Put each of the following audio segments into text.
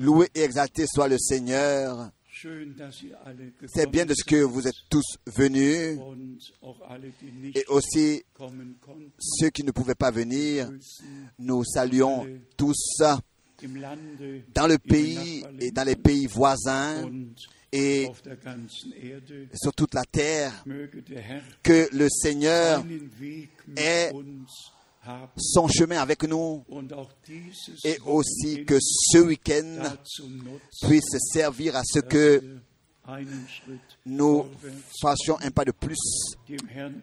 Loué et exalté soit le Seigneur. C'est bien de ce que vous êtes tous venus et aussi ceux qui ne pouvaient pas venir. Nous saluons tous dans le pays et dans les pays voisins et sur toute la terre. Que le Seigneur seinen Son chemin avec nous. Et aussi que ce week-end puisse servir à ce que nous fassions un pas de plus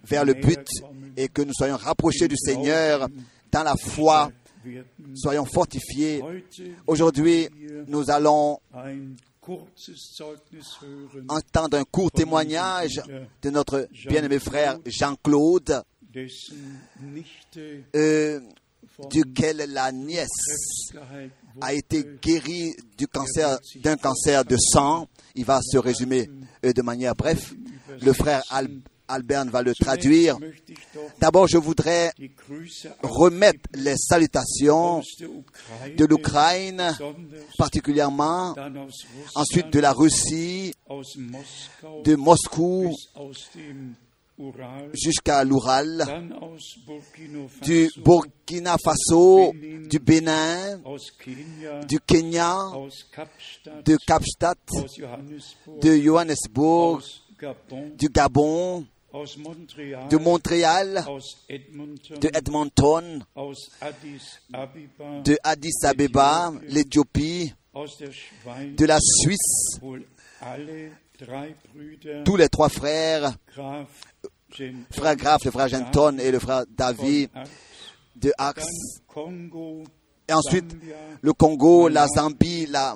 vers le but et que nous soyons rapprochés du Seigneur dans la foi, soyons fortifiés. Aujourd'hui, nous allons entendre un court témoignage de notre bien-aimé frère Jean-Claude, euh, duquel la nièce a été wurde. guéri du cancer, d'un cancer de sang. Il va se résumer euh, de manière bref. Le frère Al- Albert va le traduire. D'abord, je voudrais remettre les salutations de l'Ukraine, particulièrement, ensuite de la Russie, de Moscou jusqu'à l'Oural, du Burkina Faso, du Bénin, du Kenya, de Kapstadt, de Johannesburg, du Gabon, de Montréal, de Edmonton, de Addis Abeba, l'Éthiopie, de la Suisse, tous les trois frères, frère Graf, le frère Genton et le frère David de Axe. Et ensuite, le Congo, la Zambie, la,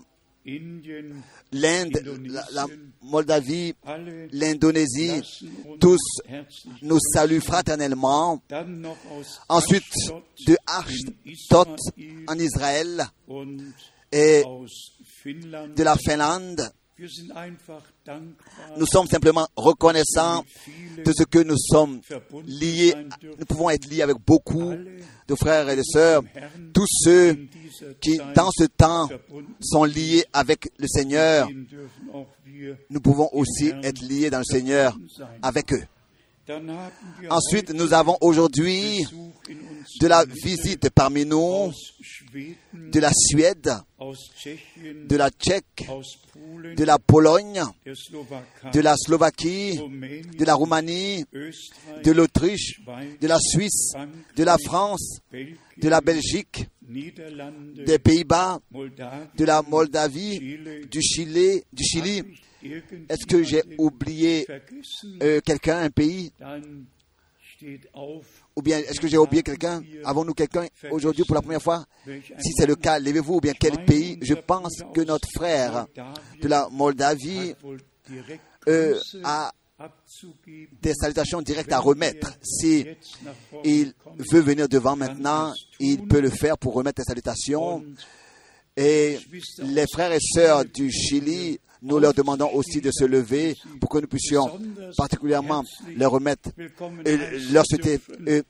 l'Inde, la, la Moldavie, l'Indonésie, tous nous saluent fraternellement. Ensuite, de Israel en Israël et de la Finlande. Nous sommes simplement reconnaissants de ce que nous sommes liés, nous pouvons être liés avec beaucoup de frères et de sœurs, tous ceux qui, dans ce temps, sont liés avec le Seigneur. Nous pouvons aussi être liés dans le Seigneur avec eux. Ensuite, nous avons aujourd'hui de la visite parmi nous de la Suède, de la Tchèque, de la Pologne, de la Slovaquie, de la Roumanie, de l'Autriche, de la Suisse, de la France, de la Belgique, des Pays-Bas, de la Moldavie, du Chili, du Chili. Est-ce que j'ai oublié euh, quelqu'un, un pays? Ou bien est-ce que j'ai oublié quelqu'un? Avons-nous quelqu'un aujourd'hui pour la première fois? Si c'est le cas, levez-vous. Ou bien quel pays? Je pense que notre frère de la Moldavie euh, a des salutations directes à remettre. Si il veut venir devant maintenant, il peut le faire pour remettre les salutations. Et les frères et sœurs du Chili, nous leur demandons aussi de se lever pour que nous puissions particulièrement leur remettre, heißen leur souhaiter euh,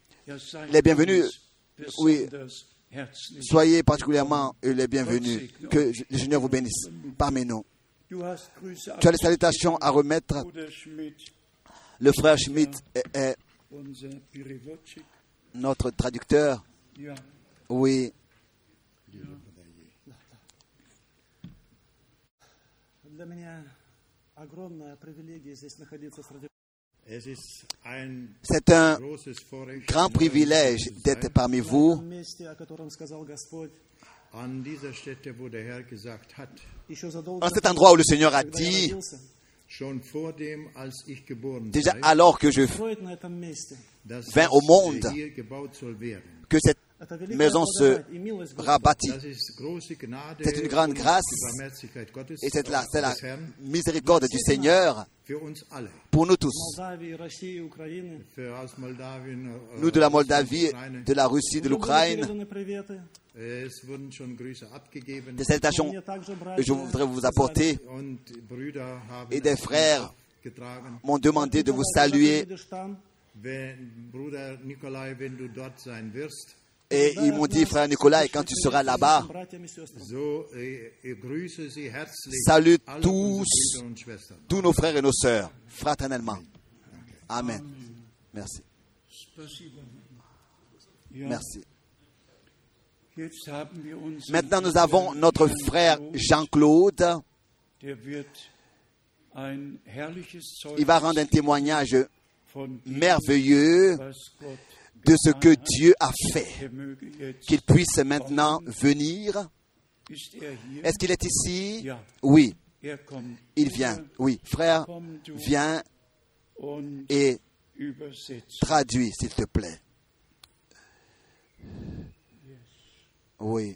les bienvenus. Oui. soyez particulièrement euh, les bienvenus. Que le Seigneur vous bénisse parmi nous. Tu as les salutations à remettre. Le frère Schmidt est, notre traducteur. Oui, Для меня огромная привилегия здесь находиться среди Es ist ein c'est un großes Vorrecht, grand privilège d'être parmi в vous этом месте, о котором сказал Господь, an dieser Stätte, wo der Herr gesagt hat, еще задолго en cet до endroit où того, le Seigneur a когда я dit, родился, schon vor dem, als ich geboren déjà sei, alors que je строить на этом месте. dass vint das au monde, hier gebaut soll werden. que cette Это великая maison se rabattit. C'est une grande grâce. Et c'est la, la, miséricorde du Seigneur pour nous tous. Nous de la Moldavie, de la Russie, de l'Ukraine. Des salutations que je voudrais vous apporter. Et des frères m'ont demandé de vous saluer. Et ils m'ont dit, frère Nicolas, et quand tu seras là-bas, salue tous, tous nos frères et nos sœurs, fraternellement. Amen. Merci. Merci. Maintenant, nous avons notre frère Jean-Claude. Il va rendre un témoignage merveilleux de ce que Dieu a fait. Qu'il puisse maintenant venir. Est-ce qu'il est ici? Oui, il vient. Oui, frère, viens et traduis, s'il te plaît. Oui.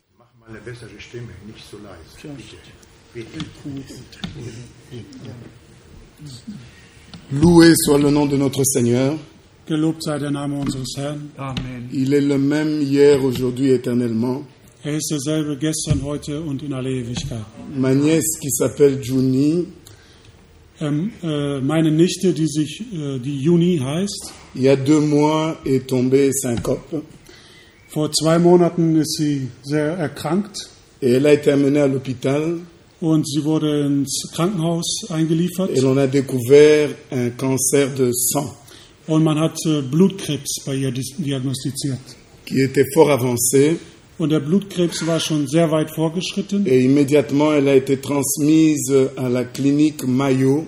Loué soit le nom de notre Seigneur. Gelobt sei der Name unseres Herrn. Amen. Il est le même hier, aujourd'hui, éternellement. Er ist derselbe gestern, heute und in alle Ewigkeit. Ma nièce qui s'appelle Juni, Ähm, äh, meine Nichte, die sich äh, die Juni heißt, il y a deux mois est tombée syncope vor zwei Monaten ist sie sehr erkrankt et elle a été amenée à l'hôpital und sie wurde ins Krankenhaus eingeliefert et l'on a découvert un cancer de sang und man hat äh, Blutkrebs bei ihr diagnostiziert. qui était fort avancé Und der Blutkrebs war schon sehr weit fortgeschritten et immédiatement elle a été transmise à la clinique Mayo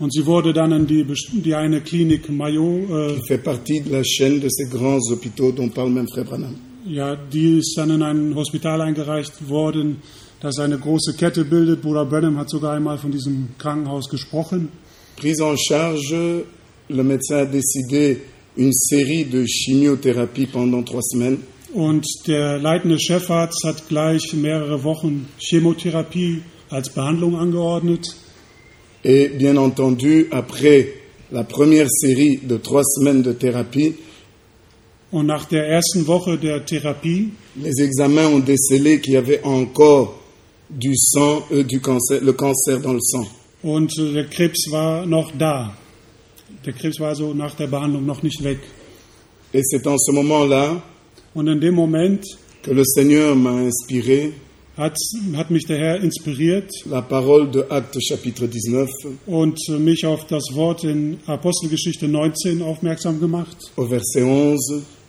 und sie wurde dann in die, die eine Klinik Mayo, äh, qui fait partie de la chaîne de ces grands hôpitaux dont parle même Frère Branham. ja, die ist dann in ein Hospital eingereicht worden, das eine große Kette bildet. Bruder Brenham hat sogar einmal von diesem Krankenhaus gesprochen. Prise en charge, le médecin a décidé une série de chimiothérapie pendant trois semaines. Und der leitende Chefarzt hat gleich mehrere Wochen Chemotherapie als Behandlung angeordnet. Et bien entendu, après la première série de trois semaines de thérapie, Und nach der ersten Woche der Therapie les examens ont décelé qu'il y avait encore du sang, euh, du cancer, le cancer dans le sang. und der Krebs war noch da. Der Krebs war also nach der Behandlung noch nicht weg. Et c'est en ce moment-là Und in dem Moment que le Seigneur m'a inspiré hat, hat mich der Herr inspiriert la parole de Actes chapitre 19 und mich auf das Wort in Apostelgeschichte 19 aufmerksam gemacht, au verset 11,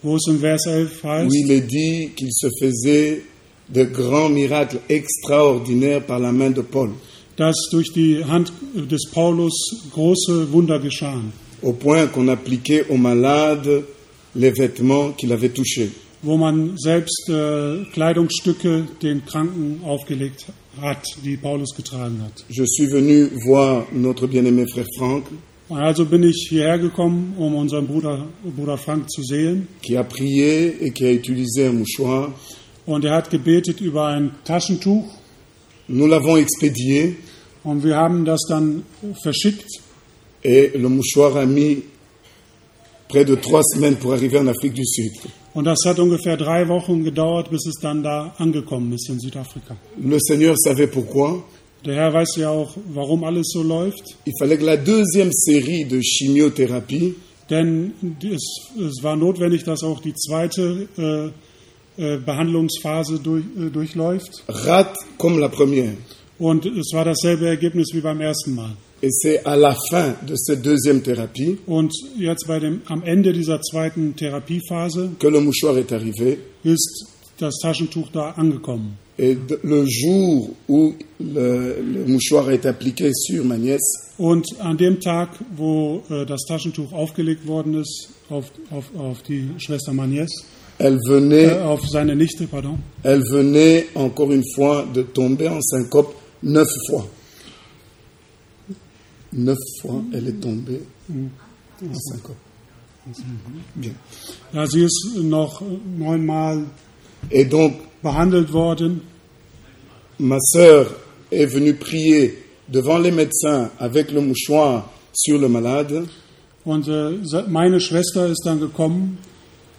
wo es im Vers 11 où heißt, il est dit qu'il se faisait de grands miracles extraordinaires par la main de Paul, dass durch die Hand des Paulus große Wunder geschahen. Au point qu'on appliquait aux malades les vêtements qu'il avait touchés. wo man selbst äh, Kleidungsstücke den Kranken aufgelegt hat, die Paulus getragen hat. Je suis venu voir notre bien-aimé frère Franck, Also bin ich hierher gekommen, um unseren Bruder, Bruder Frank zu sehen. qui a prié et qui a utilisé un mouchoir. Und er hat gebetet über ein Taschentuch. Nous l'avons expédié Und wir haben das dann verschickt. Et le mouchoir a mis près de trois semaines pour arriver en Afrique du Sud. Und das hat ungefähr drei Wochen gedauert, bis es dann da angekommen ist in Südafrika. Le Seigneur savait pourquoi. Der Herr weiß ja auch, warum alles so läuft. Il fallait que la deuxième série de chimiothérapie Denn es, es war notwendig, dass auch die zweite äh, äh, Behandlungsphase durch, äh, durchläuft. rate comme la première. Und es war dasselbe Ergebnis wie beim ersten Mal. Et c'est à la fin de cette deuxième thérapie Und jetzt bei dem, am Ende dieser zweiten Therapiephase que le mouchoir est arrivé. ist das Taschentuch da angekommen. Et le jour où le, le mouchoir est appliqué sur ma nièce, Und an dem Tag, wo äh, das Taschentuch aufgelegt worden ist auf, auf, auf die Schwester Magnes, elle äh, venait, auf seine Nichte, pardon, elle venait encore une fois de tomber en syncope neuf fois. Neuf fois, elle est tombée en syncope. Bien. ja, sie ist noch neunmal Et donc, behandelt worden ma sœur est venue prier devant les médecins avec le mouchoir sur le malade. und äh, meine Schwester ist dann gekommen,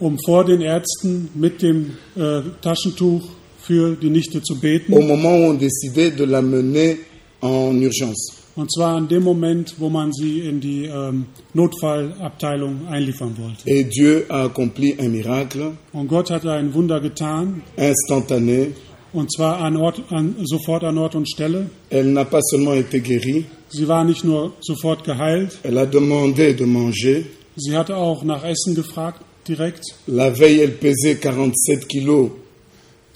um vor den Ärzten mit dem äh, Taschentuch für die Nichte zu beten. Au moment où on décidait de l'amener en urgence. Und zwar in dem Moment, wo man sie in die ähm, Notfallabteilung einliefern wollte. Et Dieu a accompli un miracle Und Gott hat ein Wunder getan, instantané. und zwar an Ort, an, sofort an Ort und Stelle. Elle n'a pas seulement été guérie, Sie war nicht nur sofort geheilt, elle a demandé de manger. sie hatte auch nach Essen gefragt, direkt. La veille, elle pesait 47 kilos.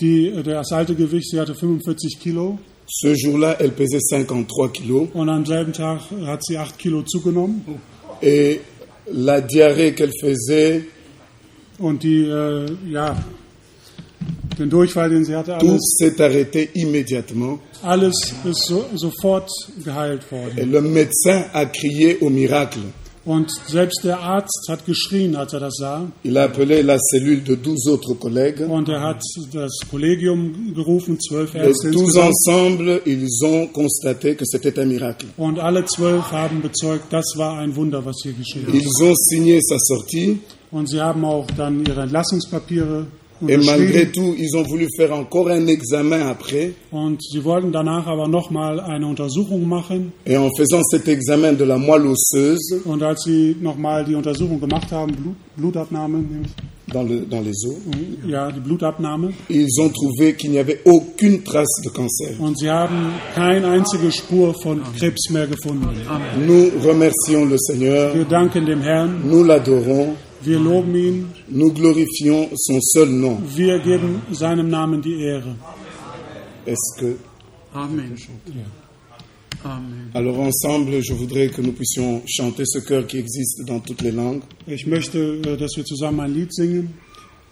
Die, äh, das alte Gewicht, sie hatte 45 Kilo Ce jour-là, elle pesait 53 kilos. und am selben Tag hat sie 8 Kilo zugenommen. Et la diarrhée qu'elle faisait, Und die, äh, ja, den Durchfall, den sie hatte, tout s'est arrêté immédiatement. alles ist so, sofort geheilt Et le médecin a crié au miracle. Und selbst der Arzt hat geschrien, als er das sah. Il a appelé la cellule de 12 autres collègues. Und er hat das Kollegium gerufen, zwölf Ärzte tous ensemble, ils ont constaté que c'était un miracle. Und alle zwölf haben bezeugt, das war ein Wunder, was hier geschehen ist. Ils ont signé sa sortie. Und sie haben auch dann ihre Entlassungspapiere Et malgré tout, ils ont voulu faire encore un examen après. Und sie wollten danach aber nochmal eine Untersuchung machen. Et en faisant cet examen de la moelle osseuse Und als sie nochmal die Untersuchung gemacht haben, Blut, Blutabnahme, nämlich, dans, le- dans les os, ja, die Blutabnahme, ils ont trouvé qu'il n'y avait aucune trace de cancer. und sie haben keine einzige Spur von Krebs mehr gefunden. Nous remercions le Seigneur, Wir danken dem Herrn, nous l'adorons, wir loben ihn, nous glorifions son seul nom. wir geben seinem Namen die Ehre. Est-ce que Amen. Amen. alors ensemble, je voudrais que nous puissions chanter ce chœur qui existe dans toutes les langues. Ich möchte, äh, dass wir zusammen ein Lied singen.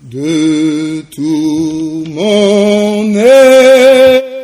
De tout mon être,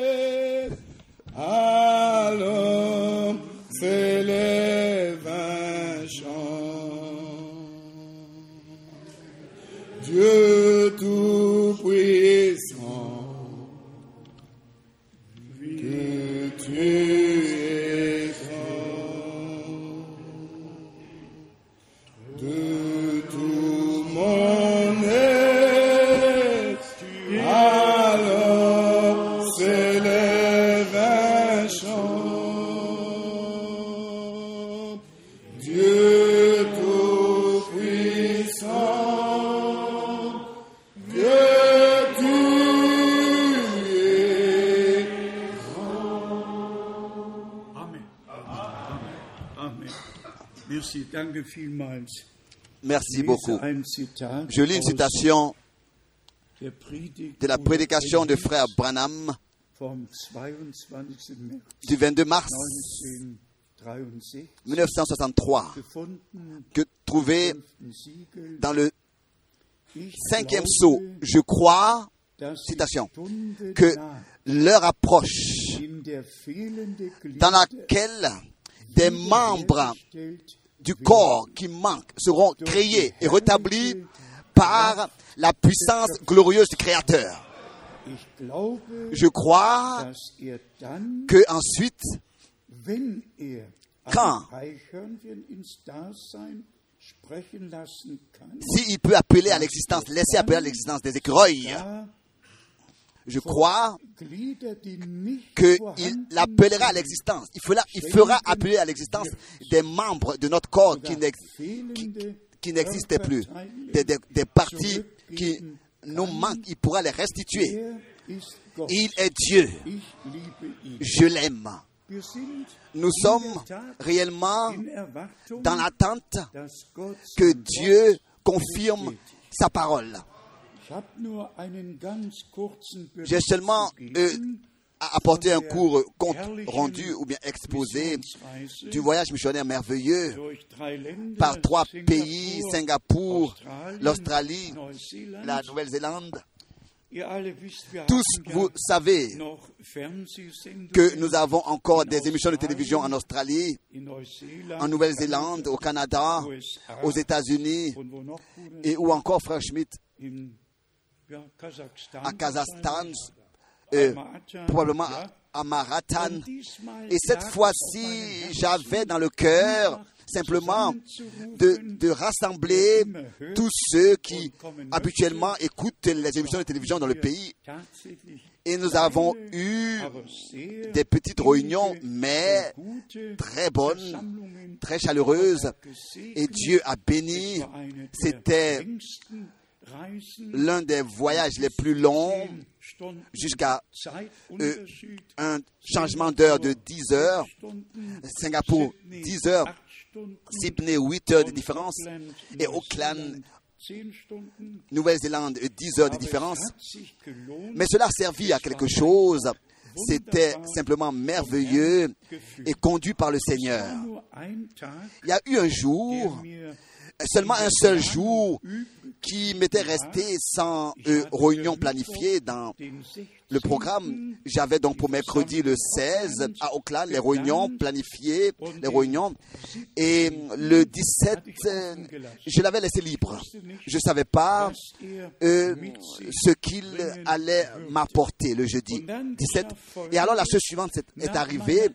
Merci, beaucoup. Je lis une citation de la prédication de frère Branham vom 22. März du 22 mars 1963 1963, gefunden. que trouvé dans le cinquième sceau. Je crois, citation, que l'heure approche dans laquelle des membres du corps qui manquent seront créés et rétablis par la puissance glorieuse du Créateur. Je crois que ensuite, Quand? s'il peut appeler à l'existence, laisser appeler à l'existence des écureuils, je crois qu'il l'appellera à l'existence. Il fera, appeler à l'existence des membres de notre corps qui n'ex- fehlende qui n'existaient plus, des, parties qui nous manquent. Il pourra les restituer. Er. Il est Dieu. Je l'aime. Nous sommes réellement dans l'attente que Dieu confirme sa parole. J'ai seulement euh, apporter un cours compte rendu ou bien exposé du voyage missionnaire merveilleux par trois pays, Singapour, l'Australie, la Nouvelle-Zélande. Tous, vous savez que nous avons encore des émissions de télévision en Australie, en Nouvelle-Zélande, au Canada, aux États-Unis et ou encore, frère Schmidt, à Kazakhstan, euh, probablement à diesmal Et cette fois-ci, j'avais dans le cœur simplement de, de rassembler tous ceux qui habituellement écoutent les émissions de télévision dans le pays. Et nous avons eu des petites réunions, mais très bonnes, très chaleureuses. Et Dieu a béni. C'était l'un des voyages les plus longs jusqu'à Zeitunterschied, un changement d'heure de 10 heures. Singapour, Sydney, 10 heures. Sydney, 8 heures de différence. Et Auckland. Nouvelle-Zélande, 10 heures de différence. Mais cela a servi à quelque chose. C'était simplement merveilleux et conduit par le Seigneur. Il y a eu un jour, seulement un seul jour, qui m'était resté sans euh, réunion planifiée dans den 16. le programme. J'avais donc pour mercredi le 16 à Auckland les réunions planifiées, les réunions. Et le 17, euh, je l'avais laissé libre. Je ne savais pas euh, ce qu'il allait m'apporter le jeudi 17. Et alors la chose suivante est, est arrivée.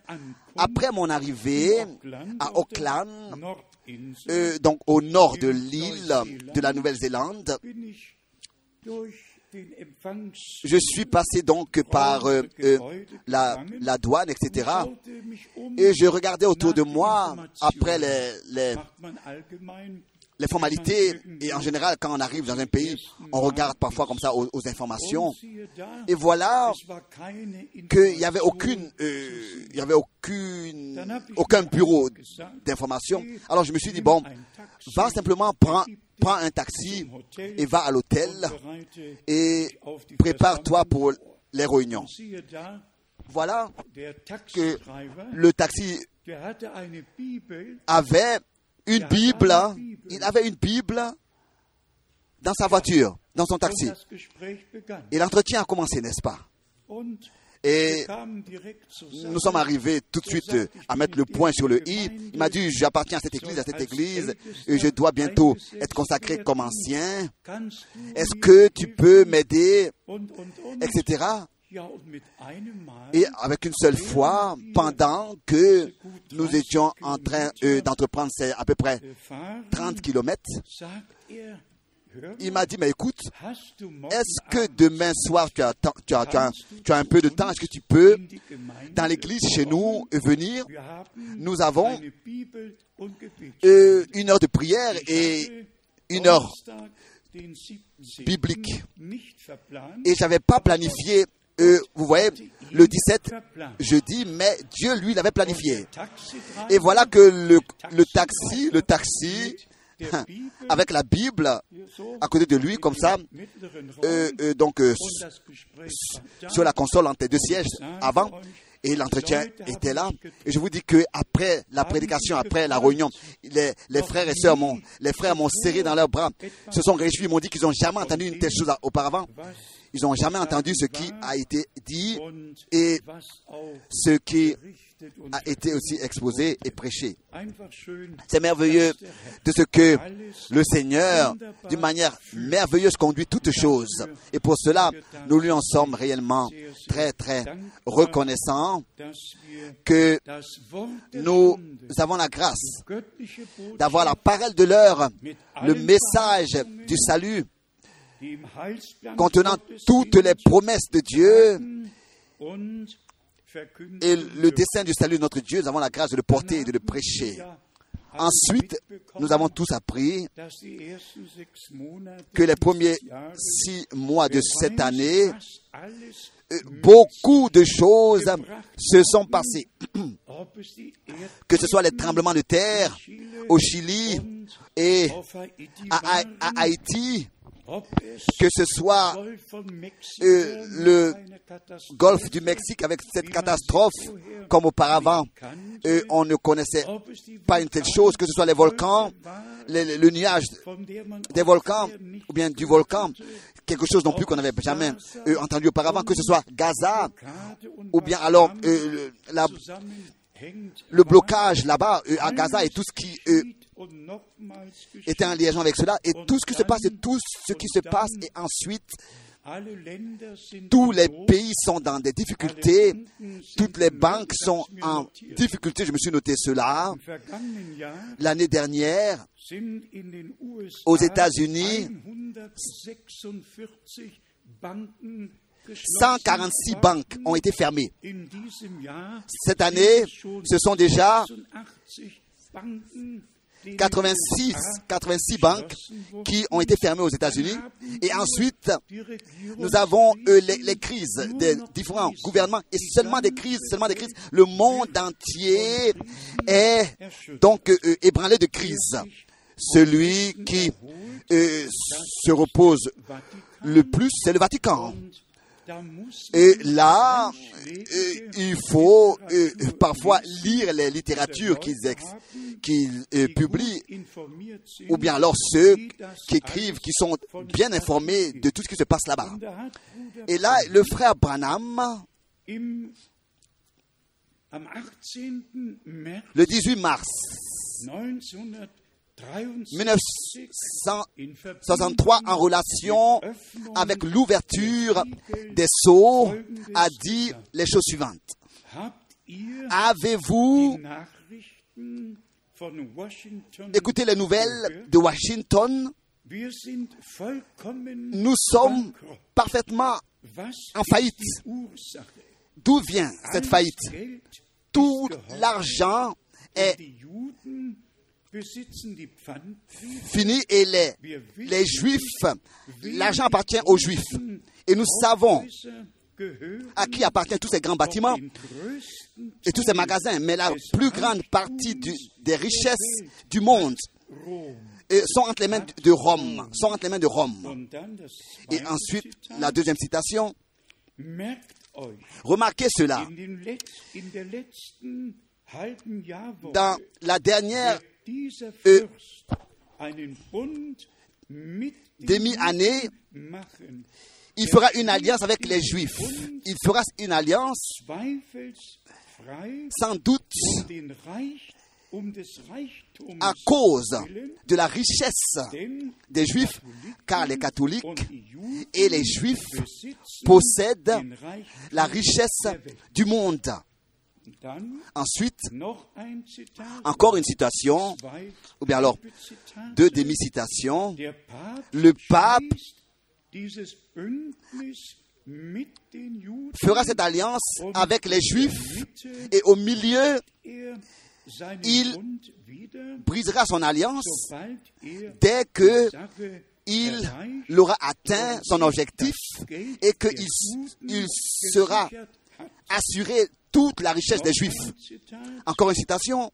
Après mon arrivée à Auckland, euh, donc au nord de l'île de la Nouvelle-Zélande, je suis passé donc par euh, euh, la, douane, etc. Et je regardais autour de moi après les, les, les formalités. Et en général, quand on arrive dans un pays, on regarde parfois comme ça aux, aux informations. Et voilà qu'il n'y avait aucune, euh, il y avait aucune, hab ich aucun bureau d'information. Alors je me suis dit bon, va simplement prends, prends un taxi et va à l'hôtel et prépare-toi pour les réunions. Voilà que le taxi avait une Bible, il avait une Bible dans sa voiture, dans son taxi. Et l'entretien a commencé, n'est-ce pas? Et nous sommes arrivés tout de suite euh, à mettre le point sur le i. Il m'a dit, j'appartiens à cette église, à cette église, et je dois bientôt être consacré comme ancien. Est-ce que tu peux m'aider, etc. Et avec une seule fois, pendant que nous étions en train euh, d'entreprendre ces à peu près fahren, 30 kilomètres, il m'a dit, mais écoute, est-ce que demain soir tu as, tu as, tu as, tu as un peu de temps? Est-ce que tu peux, dans l'église chez nous, venir? Nous avons euh, une heure de prière et une heure Donnerstag, den 17. biblique. Et j'avais pas planifié, euh, vous voyez, le 17 jeudi, mais Dieu, lui, l'avait planifié. Et voilà que le, taxi, le taxi, avec la Bible à côté de lui, comme ça, euh, euh, donc sur la console entre les deux sièges avant, et l'entretien était là. Et je vous dis que après la prédication, après la réunion, les, les frères et sœurs m'ont, les frères m'ont serré dans leurs bras, se sont réjouis, m'ont dit qu'ils n'ont jamais entendu une telle chose auparavant. Ils n'ont jamais entendu ce qui a été dit et ce qui a été aussi exposé et prêché. C'est merveilleux de ce que le Seigneur, d'une manière merveilleuse, conduit toutes choses. Et pour cela, nous lui en sommes réellement très, très reconnaissants que nous avons la grâce d'avoir la parole de l'heure, le message du salut, contenant toutes les promesses de Dieu et le dessein du salut de notre Dieu, nous avons la grâce de le porter et de le prêcher. Ensuite, nous avons tous appris que les premiers six mois de cette année, beaucoup de choses se sont passées. Que ce soit les tremblements de terre au Chili et à, à- waren, à Haïti, que ce soit euh, le golfe du Mexique avec cette catastrophe, comme auparavant, euh, on ne connaissait pas une telle chose, que ce soit les volcans, le nuage des volcans, ou bien du volcan, quelque chose non plus qu'on n'avait jamais euh, entendu auparavant, que ce soit Gaza, ou bien alors euh, le- la- zusammenhängt, le blocage là-bas euh, à Gaza et tout ce qui euh, était en liaison avec cela, et tout ce qui se passe et tout ce qui se passe, et ensuite Tous les pays sont dans des difficultés. Toutes les banques sont en difficulté. Je me suis noté cela. L'année dernière, Aux États-Unis, 146 Banken geschlossen 146 worden. banques ont été fermées. Cette année, ce sont déjà 86 Banken, denen 86, USA 86 banques qui ont été fermées aux États-Unis. Et ensuite, nous avons euh, les, les crises des différents gouvernements et seulement des crises, seulement des crises. Le monde entier est donc euh, euh, ébranlé de crises. Celui qui euh, se repose le plus, c'est le Vatican. Et là, il faut parfois lire les littératures qu'ils publient, ou bien alors ceux qui écrivent, qui sont bien informés de tout ce qui se passe là-bas. Et là, le frère Branham, im, am 18. März le 18 mars 1963 in 1963, en relation avec l'ouverture des sceaux, a dit les choses suivantes. Avez-vous écouté les nouvelles de Washington? Nous sommes parfaitement en faillite. D'où vient cette faillite? Tout l'argent est Fini et les, les Juifs, l'argent appartient aux Juifs. Et nous savons à qui appartiennent tous ces grands bâtiments et tous ces magasins. Mais la plus grande partie du- des richesses du monde sont entre les mains de Rome. Sont entre les mains de Rome. Et ensuite, la deuxième citation. Remarquez cela. Dans la dernière demi-année, machen, il fera une alliance avec les Juifs. Il fera une alliance, sans doute, um um à cause de la richesse des Juifs, car les catholiques et les Juifs possèdent la richesse du monde. Ensuite, encore une citation, ou bien alors deux demi-citations. Le pape fera cette alliance avec les Juifs et au milieu er il brisera son alliance er dès que il atteint son objectif et qu'il il sera assuré toute la richesse des Juifs. Encore une citation.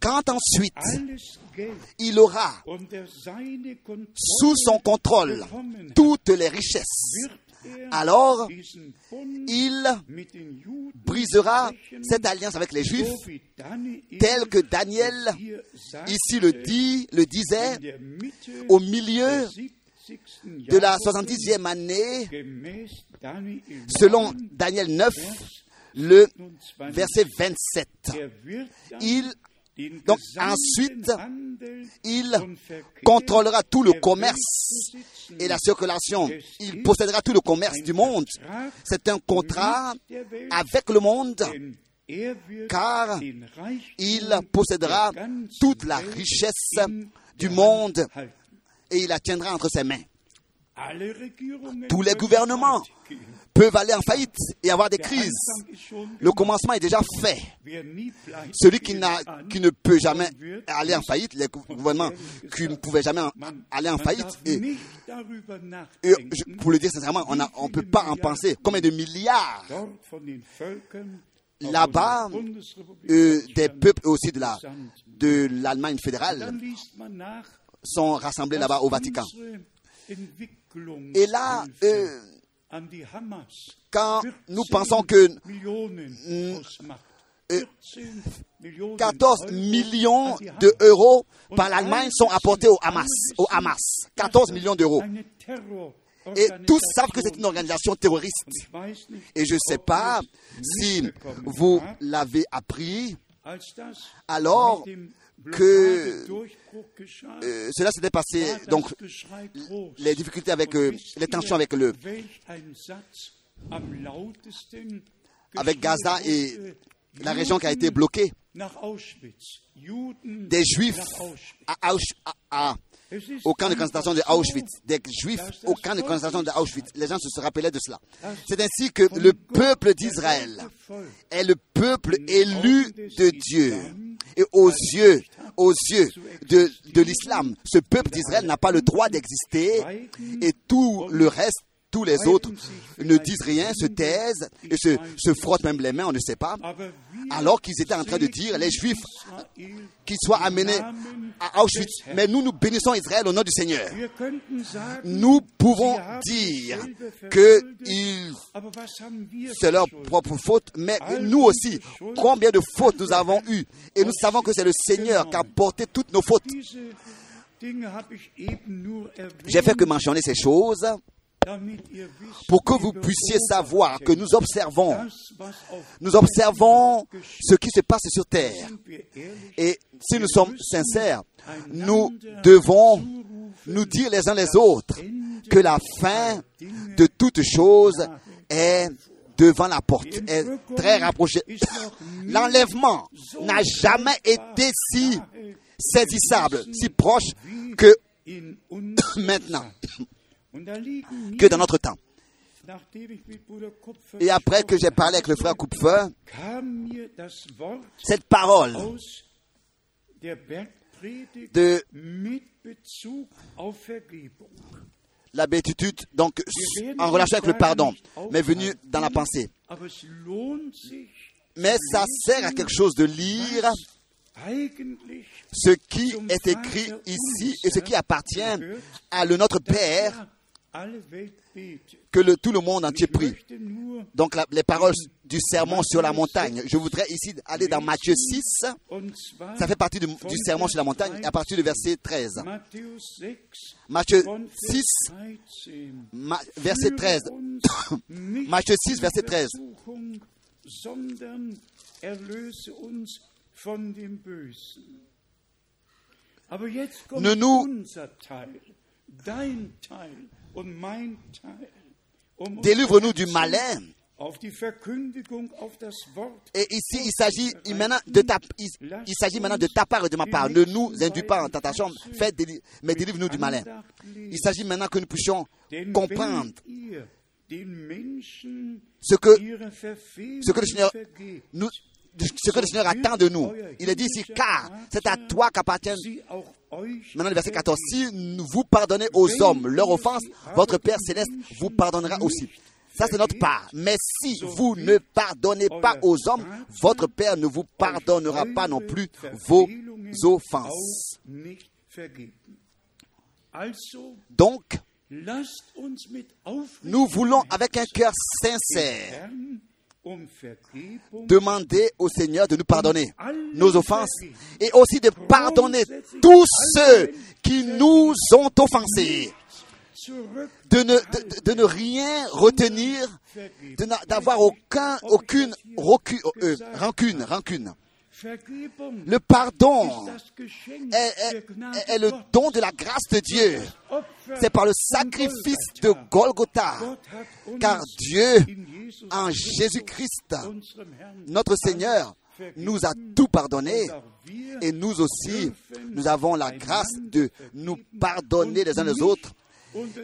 Quand ensuite il aura sous son contrôle toutes les richesses, alors il brisera cette alliance avec les Juifs, so wie Daniel tel que Daniel ici le dit, le disait, au milieu des 70. De la Jahrhunderts, 70e année, selon 9, Daniel 9, le 28. verset 27. Er wird dann Il, donc ensuite, il contrôlera tout le commerce et la circulation. Il possédera tout le commerce du monde. C'est un contrat avec le monde, car il possédera toute la richesse du monde. Et il la tiendra entre ses mains. Tous les gouvernements peuvent aller en faillite et avoir des crises. Le commencement est déjà fait. Celui qui, ne peut jamais aller en faillite, les gouvernements qui ne pouvaient jamais en- aller en faillite, et, et pour le dire sincèrement, on ne peut pas en penser. Combien de milliards là-bas, euh, des peuples aussi de la gesandt. de l'Allemagne fédérale Sont rassemblés là-bas au Vatican. Et là, euh, quand 14 nous pensons que Millionen ausmacht. euh, 14 Millionen 14 Euro millions an die de Hamas. euros Und par l'Allemagne sont apportés au Hamas. Au Hamas. 14 millions d'euros. Et tous savent que c'est une organisation terroriste. Et je ne sais pas si vous habt, l'avez appris alors que euh, cela s'était passé, donc les difficultés avec, euh, les tensions avec le, avec Gaza et wurde? La région qui a été bloquée, Auschwitz. Des Juifs Auschwitz. à Ausch- à- à- Es ist au camp de concentration de Auschwitz, des Juifs au camp de concentration de Auschwitz. Les gens se se rappelaient de cela. C'est ainsi que le peuple d'Israël est le peuple élu de Dieu. Et aux yeux, aux yeux de, de l'islam, ce peuple d'Israël n'a pas le droit d'exister et tout le reste, tous les autres ne disent rien, se taisent et se, se frottent même les mains, on ne sait pas. Aber wir Alors qu'ils étaient en train de dire, les Juifs, qu'ils soient amenés à Auschwitz. Mais nous, nous bénissons Israël au nom du Seigneur. Nous pouvons dire que ils- haben wir c'est leur propre faute, mais nous aussi, combien de fautes nous avons eues? Et nous savons que c'est le Seigneur qui a porté toutes nos fautes. J'ai fait que mentionner ces choses pour que vous puissiez savoir que nous observons, nous observons ce qui se passe sur terre. Et si nous sommes sincères, nous devons nous dire les uns les autres que la fin de toute chose est devant la porte, est très rapprochée. L'enlèvement n'a jamais été si saisissable, si proche que maintenant, que dans notre temps. Et après que j'ai parlé avec le frère Kupfer, cette parole de la béatitude, donc en relation avec le pardon, m'est venue dans la pensée. Mais ça sert à quelque chose de lire ce qui est écrit ici et ce qui appartient à le Notre Père. Que le- tout le monde entier prie. Donc la- les paroles du sermon sur la montagne. Je voudrais ici aller dans Matthieu 6. und zwar Ça fait partie du, du sur la montagne à partir du verset 13. Matthäus 6 Matthieu von 6, Vers 13. ma- verset 13. Führe uns nicht Matthieu 6, verset in 13. Versuchung, sondern erlöse uns von dem Bösen. Aber jetzt kommt Ne nous- Um Délivre-nous du malin. Et ici, il s'agit maintenant de ta, il, il s'agit maintenant de ta part et de ma part. Ne nous induis pas en tentation, fais déli- mais délivre-nous du malin. Il s'agit maintenant que nous puissions comprendre ce que, ce le Seigneur nous, ce que le Seigneur attend de nous. Il est dit ici, car c'est à toi qu'appartiennent Maintenant, le verset 14. Si vous pardonnez aux hommes leur offense, votre Père céleste vous pardonnera aussi. Ça, c'est notre part. Mais si vous ne pardonnez pas aux hommes, votre Père ne vous pardonnera pas non plus vos offenses. Donc, nous voulons avec un cœur sincère demander au Seigneur de nous pardonner nos offenses et aussi de pardonner tous ceux qui nous ont offensés. de ne, de, de ne rien retenir, d'avoir aucun, aucune euh, rancune, rancune. Le pardon est, est- est le don de la grâce de Dieu. C'est par le sacrifice de. Golgotha, car Dieu, en Jésus-Christ, notre Seigneur, nous a tout pardonné. Et nous aussi, nous avons la grâce de nous pardonner les uns les autres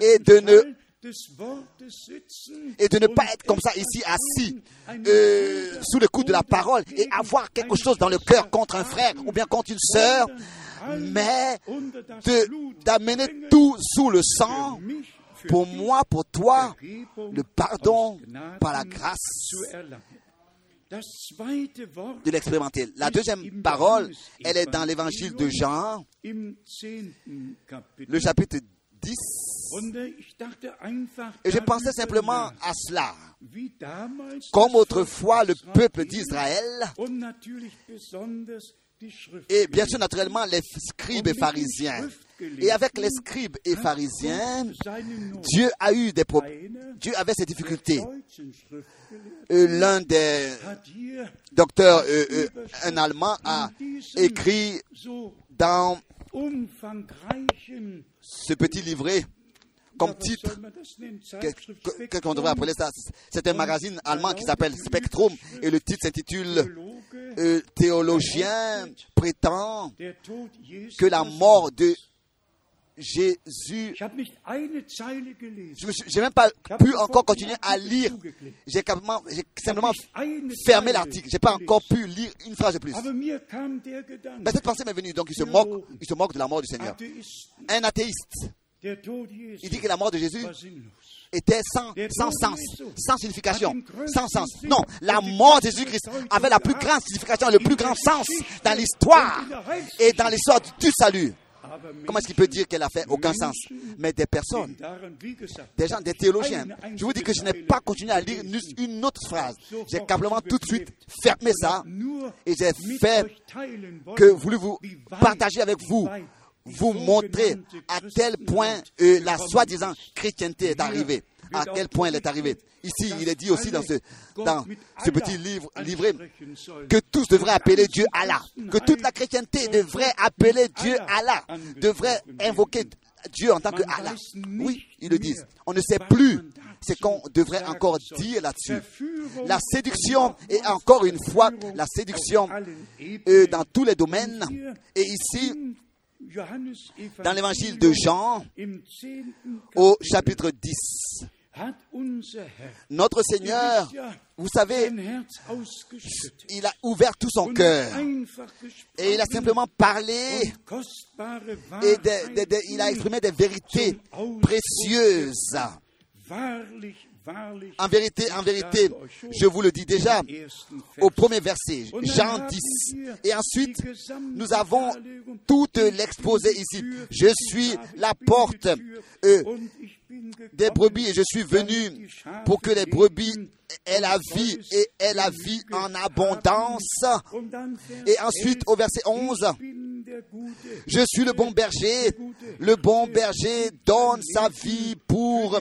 et de ne et de pas être comme ça ici assis euh, sous le coup de la parole et avoir quelque chose dans le cœur contre un frère ou bien contre une sœur, mais d'amener tout sous le sang pour moi, pour toi, le pardon par la grâce de l'expérimenter. La deuxième parole, elle est dans l'évangile de Jean, le chapitre 10. Und äh, ich dachte einfach Et je pensais simplement à cela. Comme autrefois le peuple d'Israël et bien sûr naturellement les scribes et pharisiens. Et avec les scribes et pharisiens. Dieu a eu des problèmes. Dieu avait ses difficultés. Euh, L'un des docteurs, euh, euh, un Allemand, a écrit dans ce petit livret comme titre que- qu'on devrait appeler ça C'est un magazine allemand qui s'appelle Spectrum et le titre s'intitule euh, Théologien prétend que la mort de Jésus. Je n'ai même pas pu encore continuer à lire. J'ai simplement fermé l'article. J'ai pas encore pu lire une phrase de plus. Mais cette pensée m'est venue. Donc il se moque, il se moque de la mort du Seigneur. Un athéiste, il dit que la mort de Jésus était sans, sans sens, sans signification, sans sens. Non, la mort de Jésus-Christ avait la plus grande signification, le plus grand sens dans l'histoire et dans l'histoire du salut. Comment est-ce qu'il peut dire qu'elle a fait aucun sens? Mais des personnes, des gens, des théologiens, je vous dis que je n'ai pas continué à lire une- autre phrase. J'ai simplement tout de suite fermé ça et j'ai fait que wie weit, partager avec vous, vous montrer à tel point euh, la soi-disant chrétienté est arrivée, à quel point elle est arrivée. Ici, il est dit aussi dans ce, dans ce petit livre, livret que tous devraient appeler Dieu Allah, que toute la chrétienté devrait appeler Dieu Allah, devrait invoquer Dieu en tant que Allah. Oui, ils le disent. On ne sait plus ce qu'on devrait encore dire là-dessus. La séduction est encore une fois la séduction euh, dans tous les domaines. Et ici, dans l'évangile de Jean, au chapitre 10, notre Seigneur, vous savez, il a ouvert tout son cœur. et il a simplement parlé et il a exprimé des vérités précieuses. En vérité, en vérité, je vous le dis déjà au premier verset, Jean 10. Et ensuite, nous avons tout l'exposé ici. Je suis la porte euh, des brebis et je suis venu pour que les brebis aient la vie et aient la vie en abondance. Et ensuite, au verset 11, je suis le bon berger. Le bon berger donne sa vie pour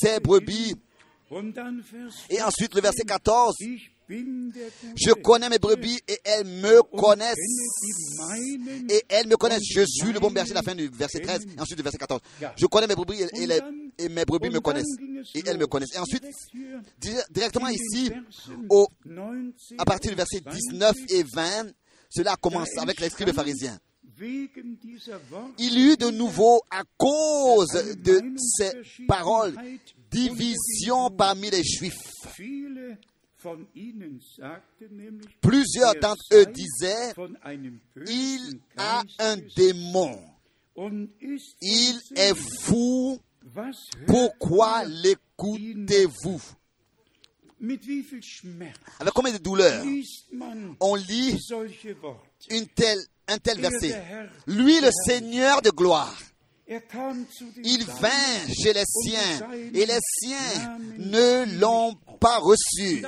ses brebis. Et ensuite, le verset 14, je connais mes brebis et elles me connaissent. Et elles me connaissent. Je suis le bon berger, la fin du verset 13. Et ensuite, le verset 14. Je connais mes brebis et, et les- et mes brebis me connaissent. Et elles me connaissent. Et ensuite, di- directement ici, au, à partir du verset 19 et 20, cela commence avec les scribes pharisiens. Il y eut de nouveau, à cause de ces paroles, division parmi les Juifs. Plusieurs d'entre eux disaient, il a un démon, il est fou, pourquoi l'écoutez-vous? Avec combien de douleur on lit une telle, un tel verset. Lui, le Seigneur de gloire, il vint chez les siens et les siens ne l'ont pas reçu.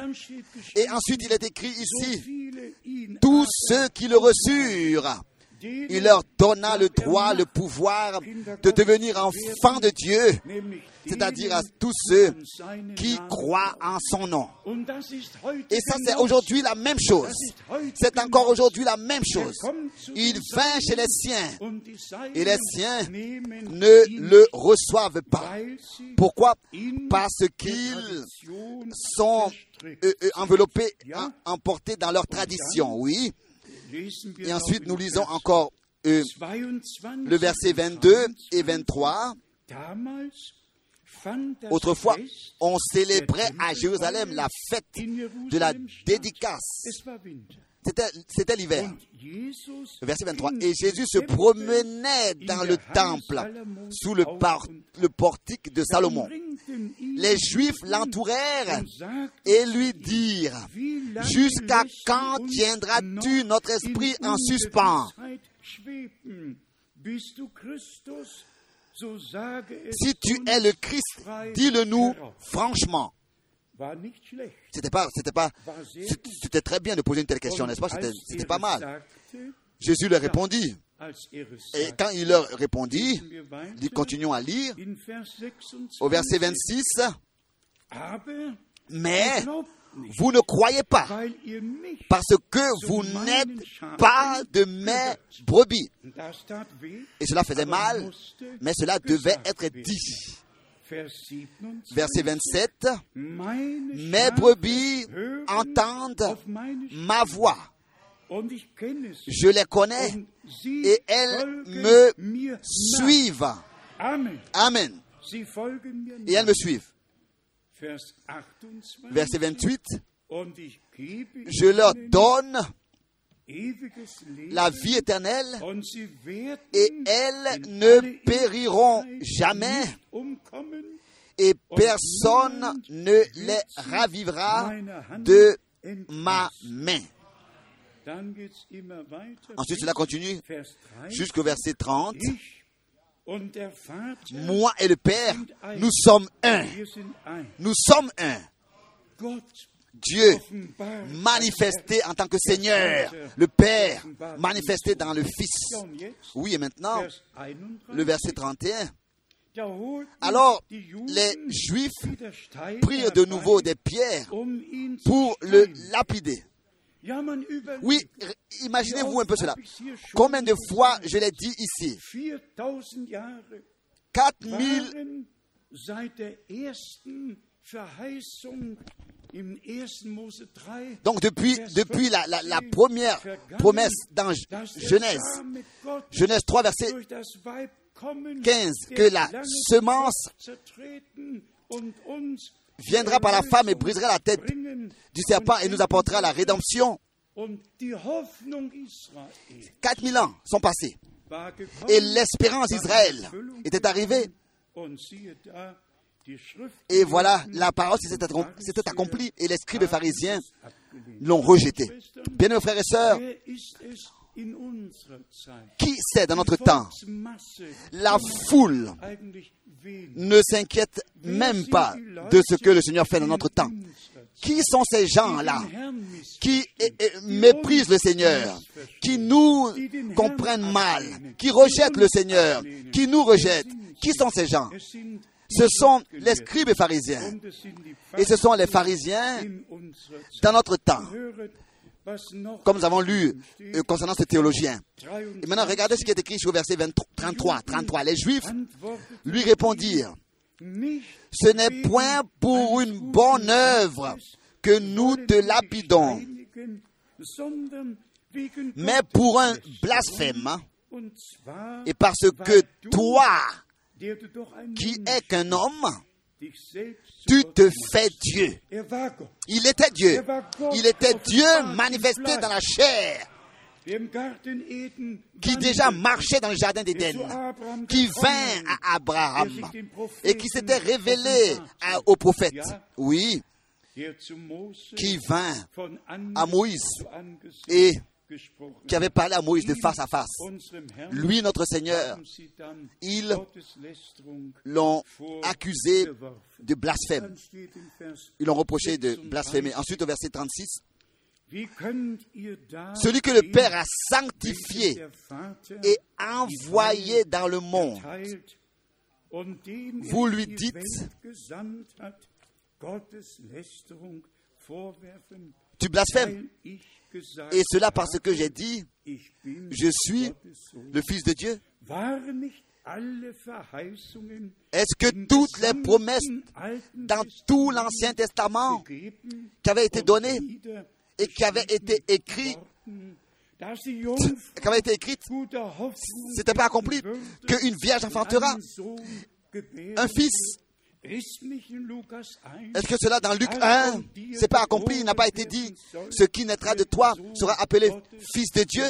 Et ensuite, il est écrit ici, tous ceux qui le reçurent, il leur donna le droit, le pouvoir de devenir enfants de Dieu, c'est-à-dire à tous ceux qui croient en son nom. Et ça, c'est aujourd'hui la même chose. C'est encore aujourd'hui la même chose. Il vint chez les siens et les siens ne le reçoivent pas. Pourquoi? Parce qu'ils sont euh, euh, enveloppés, en- emportés dans leur tradition, oui. Et ensuite, nous lisons encore euh, le verset 22 et 23. Autrefois, on célébrait à Jérusalem la fête de la dédicace. C'était, l'hiver. Verset 23. Et Jésus se promenait dans le temple sous le, par- le portique de Salomon. Les Juifs l'entourèrent et lui dirent, Jusqu'à quand tiendras-tu notre esprit en suspens? Si tu es le Christ, dis-le nous franchement. C'était pas, c'était pas, c'était très bien de poser une telle question, n'est-ce pas? C'était, c'était pas mal. Jésus leur répondit. er Et quand il leur répondit, continuons à lire in Vers 26. au verset 26, Aber mais nicht, vous ne croyez pas parce que vous n'êtes pas de mes brebis. Et cela faisait mal, mais cela devait être dit. Vers 27. Verset 27, Meine mes brebis entendent ma voix. Je les connais et elles me suivent. Amen. Et elles me suivent. Vers 28. Verset 28, Und ich gebe je leur donne la vie éternelle et elles ne périront jamais et personne ne les ravivra de ma main. Ensuite, cela continue Vers 3. jusqu'au verset 30. Ich und der Vater, Moi et le Père, nous sommes un. Nous sommes un. Dieu manifesté en tant que Seigneur, le Père manifesté dans le Fils. Oui, et maintenant, Vers 31. le verset 31. Da holten Alors, les Juifs prirent de nouveau des pierres pour le lapider. Oui, imaginez-vous un peu cela. Combien de fois je l'ai dit ici? 4000 Jahre 4000 waren seit der ersten Verheißung im 1. Mose 3 Donc depuis, depuis la, la- la 15 première promesse dans Genèse, Genèse 3, verset durch das Weib kommen, 15, der que la semence viendra par la femme et brisera la tête du serpent et nous apportera la rédemption. Und die Hoffnung Israel 4000 ans sont passés et l'espérance d'Israël était arrivée. Et voilà, la parole s'était accom- s'était accomplie et les scribes pharisiens l'ont rejeté. Bien, mes frères et sœurs, qui sait dans notre temps? La foule ne s'inquiète même pas de ce que le Seigneur fait dans notre temps. Qui sont ces gens-là? Qui méprisent le Seigneur, qui nous comprennent mal, qui rejettent le Seigneur, qui nous rejettent? Qui sont ces gens? Ce sont les scribes pharisiens. Et ce sont les pharisiens dans notre temps, comme nous avons lu euh, concernant ce théologien. 23 Et maintenant, regardez ce qui est écrit sur verset 23, 33. 33. Les Juifs lui répondirent, ce n'est point pour une bonne œuvre que nous te lapidons, mais pour un blasphème, et parce que toi, qui Mensch es qu'un homme, tu te fais Dieu. Il était Dieu. Il était Dieu manifesté dans la chair, qui déjà marchait dans le jardin d'Éden, qui vint à Abraham et qui s'était révélé à- au prophète. Oui, qui vint à Moïse et qui avait parlé à Moïse de face à face. Lui, notre Seigneur, ils l'ont accusé de blasphème. Ils l'ont reproché de blasphémer. Ensuite, au verset 36, Wie könnt ihr da celui que le Père a sanctifié et envoyé dans le monde, dem Vous er lui dites- Tu blasphèmes. Et cela parce que j'ai dit, je suis le Fils de Dieu. Est-ce que toutes les promesses dans tout l'Ancien Testament qui avaient été données et qui avaient été écrites, qui avaient été c'était pas accompli, qu'une vierge enfantera un fils. Ist nicht in Lukas 1 Est-ce que cela dans Luc 1, c'est pas accompli, il n'a pas été dit, ce qui naîtra de toi sera appelé fils de Dieu.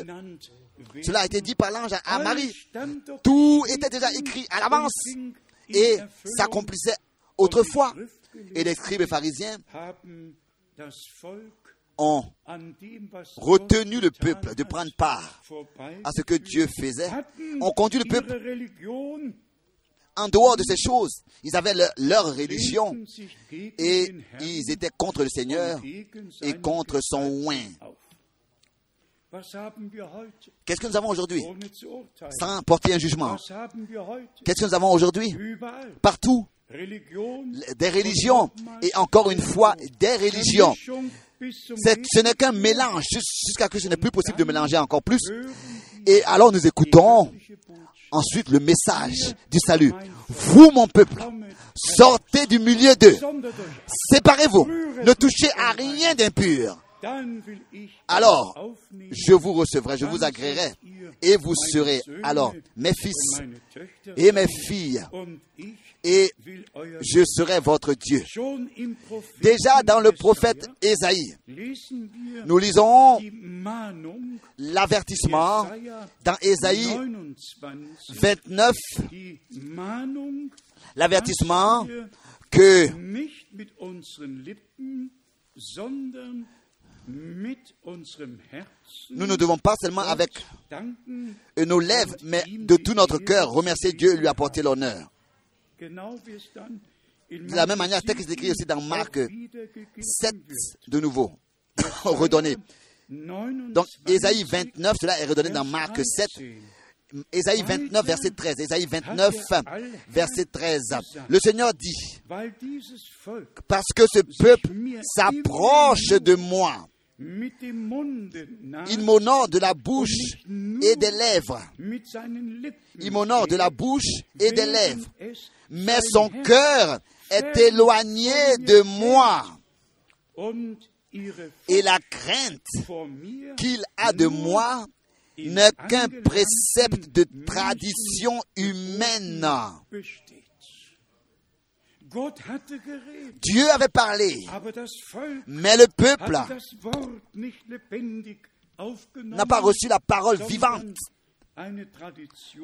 Cela a été dit par l'ange à- Marie. Tout était déjà écrit à l'avance et s'accomplissait autrefois. Et les scribes et pharisiens ont retenu le peuple de prendre part à ce que Dieu faisait, ont conduit le peuple en dehors de ces choses. Ils avaient leur, religion et ils étaient contre le Seigneur et contre son heute? Qu'est-ce que nous avons aujourd'hui? Sans porter un jugement. Qu'est-ce que nous avons aujourd'hui? Partout. Des religions. Et encore une fois, des religions. Ce n'est qu'un mélange jus- jusqu'à que ce n'est plus possible de mélanger encore plus. Et alors nous écoutons ensuite le message du salut. Vous, mon peuple, sortez du milieu d'eux. Séparez-vous. Ne touchez à rien d'impur. Alors, je vous recevrai, je vous agréerai. Et vous serez alors mes fils et mes filles. Et je serai votre Dieu. Déjà dans le prophète Ésaïe, nous lisons l'avertissement dans Ésaïe 29, 29, die Mahnung, l'avertissement que nous ne devons pas seulement avec nos lèvres, mais de tout notre cœur remercier Dieu et lui apporter l'honneur. De la même manière, que c'est écrit aussi dans 7 Marc auch wiedergegeben 7 wird. de nouveau, redonné. 29, Donc, Ésaïe 29, cela est redonné dans Marc 7. 13. Ésaïe 29, verset 13. Ésaïe 29, verset 13. Le Seigneur dit, parce que ce peuple s'approche de moi, il m'honore de la bouche et des lèvres. Il m'honore de la bouche et des lèvres. es Mais son cœur est éloigné de moi. Et la crainte qu'il a de moi n'est qu'un précepte de tradition humaine. besteht. Gott hatte geredet, Dieu avait parlé, mais le peuple n'a pas reçu la parole vivante.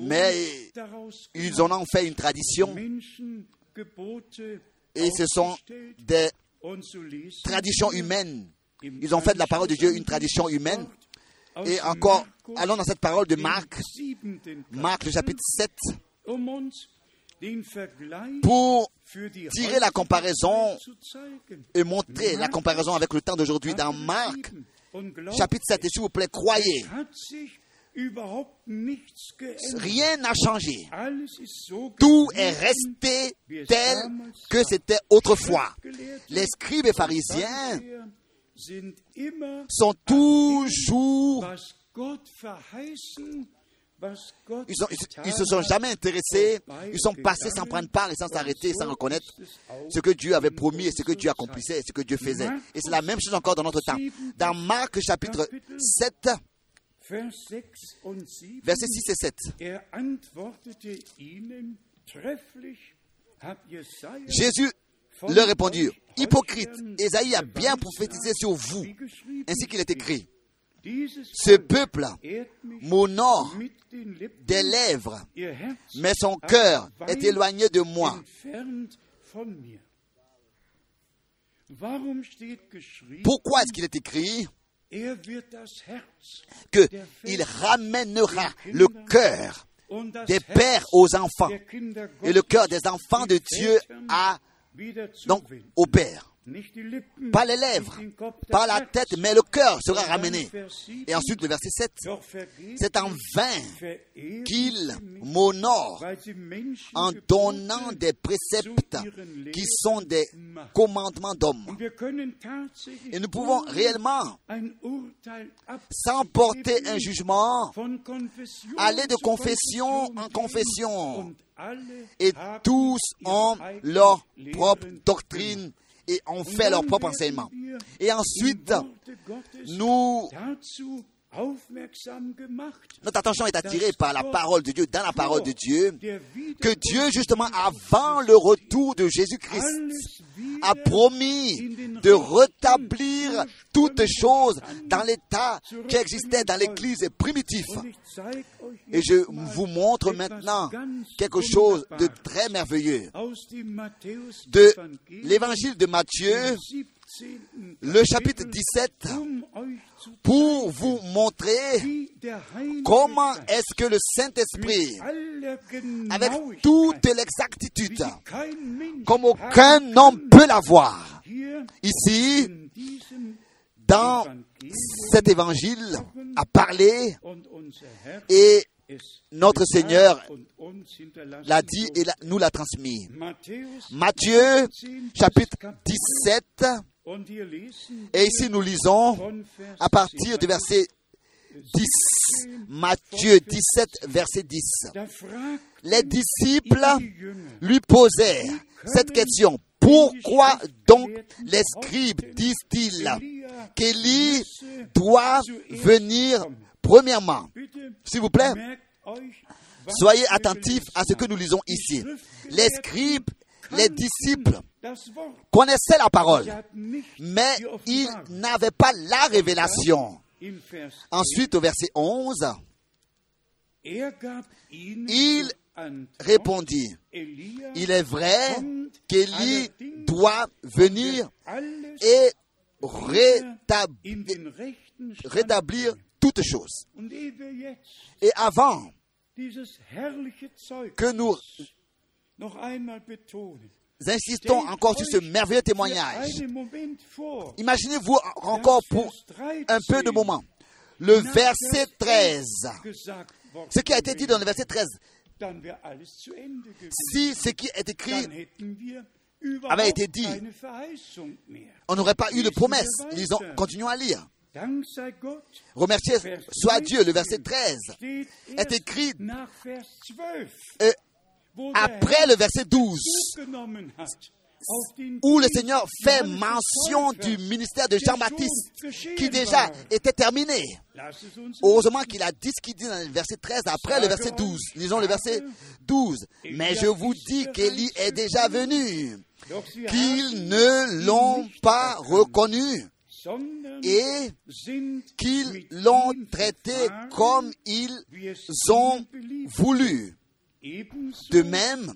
Mais Ils en ont fait une tradition et ce sont des traditions humaines. Ils ont fait de la parole de Dieu une tradition humaine. Et encore, allons dans cette parole de Marc, Marc le chapitre 7, pour tirer la comparaison et montrer la comparaison avec le temps d'aujourd'hui dans Marc chapitre 7. Et s'il vous plaît, croyez, rien n'a changé. Tout est resté tel que c'était autrefois. Les scribes et pharisiens sont toujours, ils, sont- ils- ils se sont jamais intéressés, ils sont passés sans prendre part et sans s'arrêter, sans reconnaître ce que Dieu avait promis et ce que Dieu accomplissait et ce que Dieu faisait. Et c'est la même chose encore dans notre temps. Dans Marc chapitre 7, Vers 6 und 7. versets 6 et 7. Er Jésus leur répondit, Hypocrite, Esaïe a bien prophétisé sur vous, ainsi qu'il est écrit. Ce peuple m'honore des lèvres, mais son cœur est éloigné de moi. Pourquoi est-ce qu'il est écrit qu'il ramènera le cœur des pères aux enfants et le cœur des enfants de Dieu à, donc, au Père? Pas les lèvres, pas la tête, mais le cœur sera ramené. Vers 7, Et ensuite le verset 7, Doch vergeblich c'est en vain qu'il m'honore en donnant des préceptes qui sont des commandements d'hommes. Et nous pouvons réellement, sans porter un jugement, aller de confession en confession. Et tous ont leur propre doctrine et ont fait leur propre enseignement. Et ensuite, nous, notre attention est attirée par la parole de Dieu, dans la parole de Dieu, que Dieu, justement, avant le retour de Jésus-Christ, a promis de rétablir toutes choses dans l'état qui existait dans l'Église primitive. Et je vous montre maintenant quelque chose de très merveilleux. De l'évangile de Matthieu, im 17. Le chapitre Kapitel, 17, um euch zu pour vous montrer comment est-ce que le Saint-Esprit, avec toute l'exactitude, comme aucun homme peut l'avoir, ici, dans cet évangile a parlé et notre Seigneur l'a dit et nous l'a transmis. Matthieu chapitre 17 und hier lesen et ici nous lisons à partir du verset 10. Matthieu 17 verset 10. Da fragt Les disciples lui posèrent cette question. Pourquoi donc les scribes disent-ils qu'Élie doit venir premièrement? S'il vous plaît, soyez attentifs à ce que nous lisons ici. Les scribes, les disciples Connaissaient la parole, mais Offenbarung. n'avaient pas la révélation. Im Vers Ensuite, au verset 11, er gab ihnen il répondit, il est vrai qu'Élie doit venir et rétablir, rétablir toutes choses. Et avant que nous insistons encore sur ce merveilleux témoignage, imaginez-vous encore pour un peu de moment le verset 13. gesagt worden Ce qui a été dit dans le verset 13. dann wäre alles zu Ende gewesen. Si ce qui est écrit, avait été dit. on n'aurait pas eu de promesse. Lisons, continuons à lire. Remerciez soit Dieu. Le verset 13 steht est écrit nach Vers 12, euh, wo der après le verset 12, zugenommen hat auf den où le Seigneur fait mention du ministère de Jean-Baptiste, qui déjà était terminé. Heureusement qu'il a dit ce qu'il dit dans le verset 13 après le verset 12. Lisons le verset 12. Mais je vous dis qu'Élie est déjà venu, qu'ils ne l'ont pas reconnu et qu'ils l'ont traité comme ils ont voulu. De même,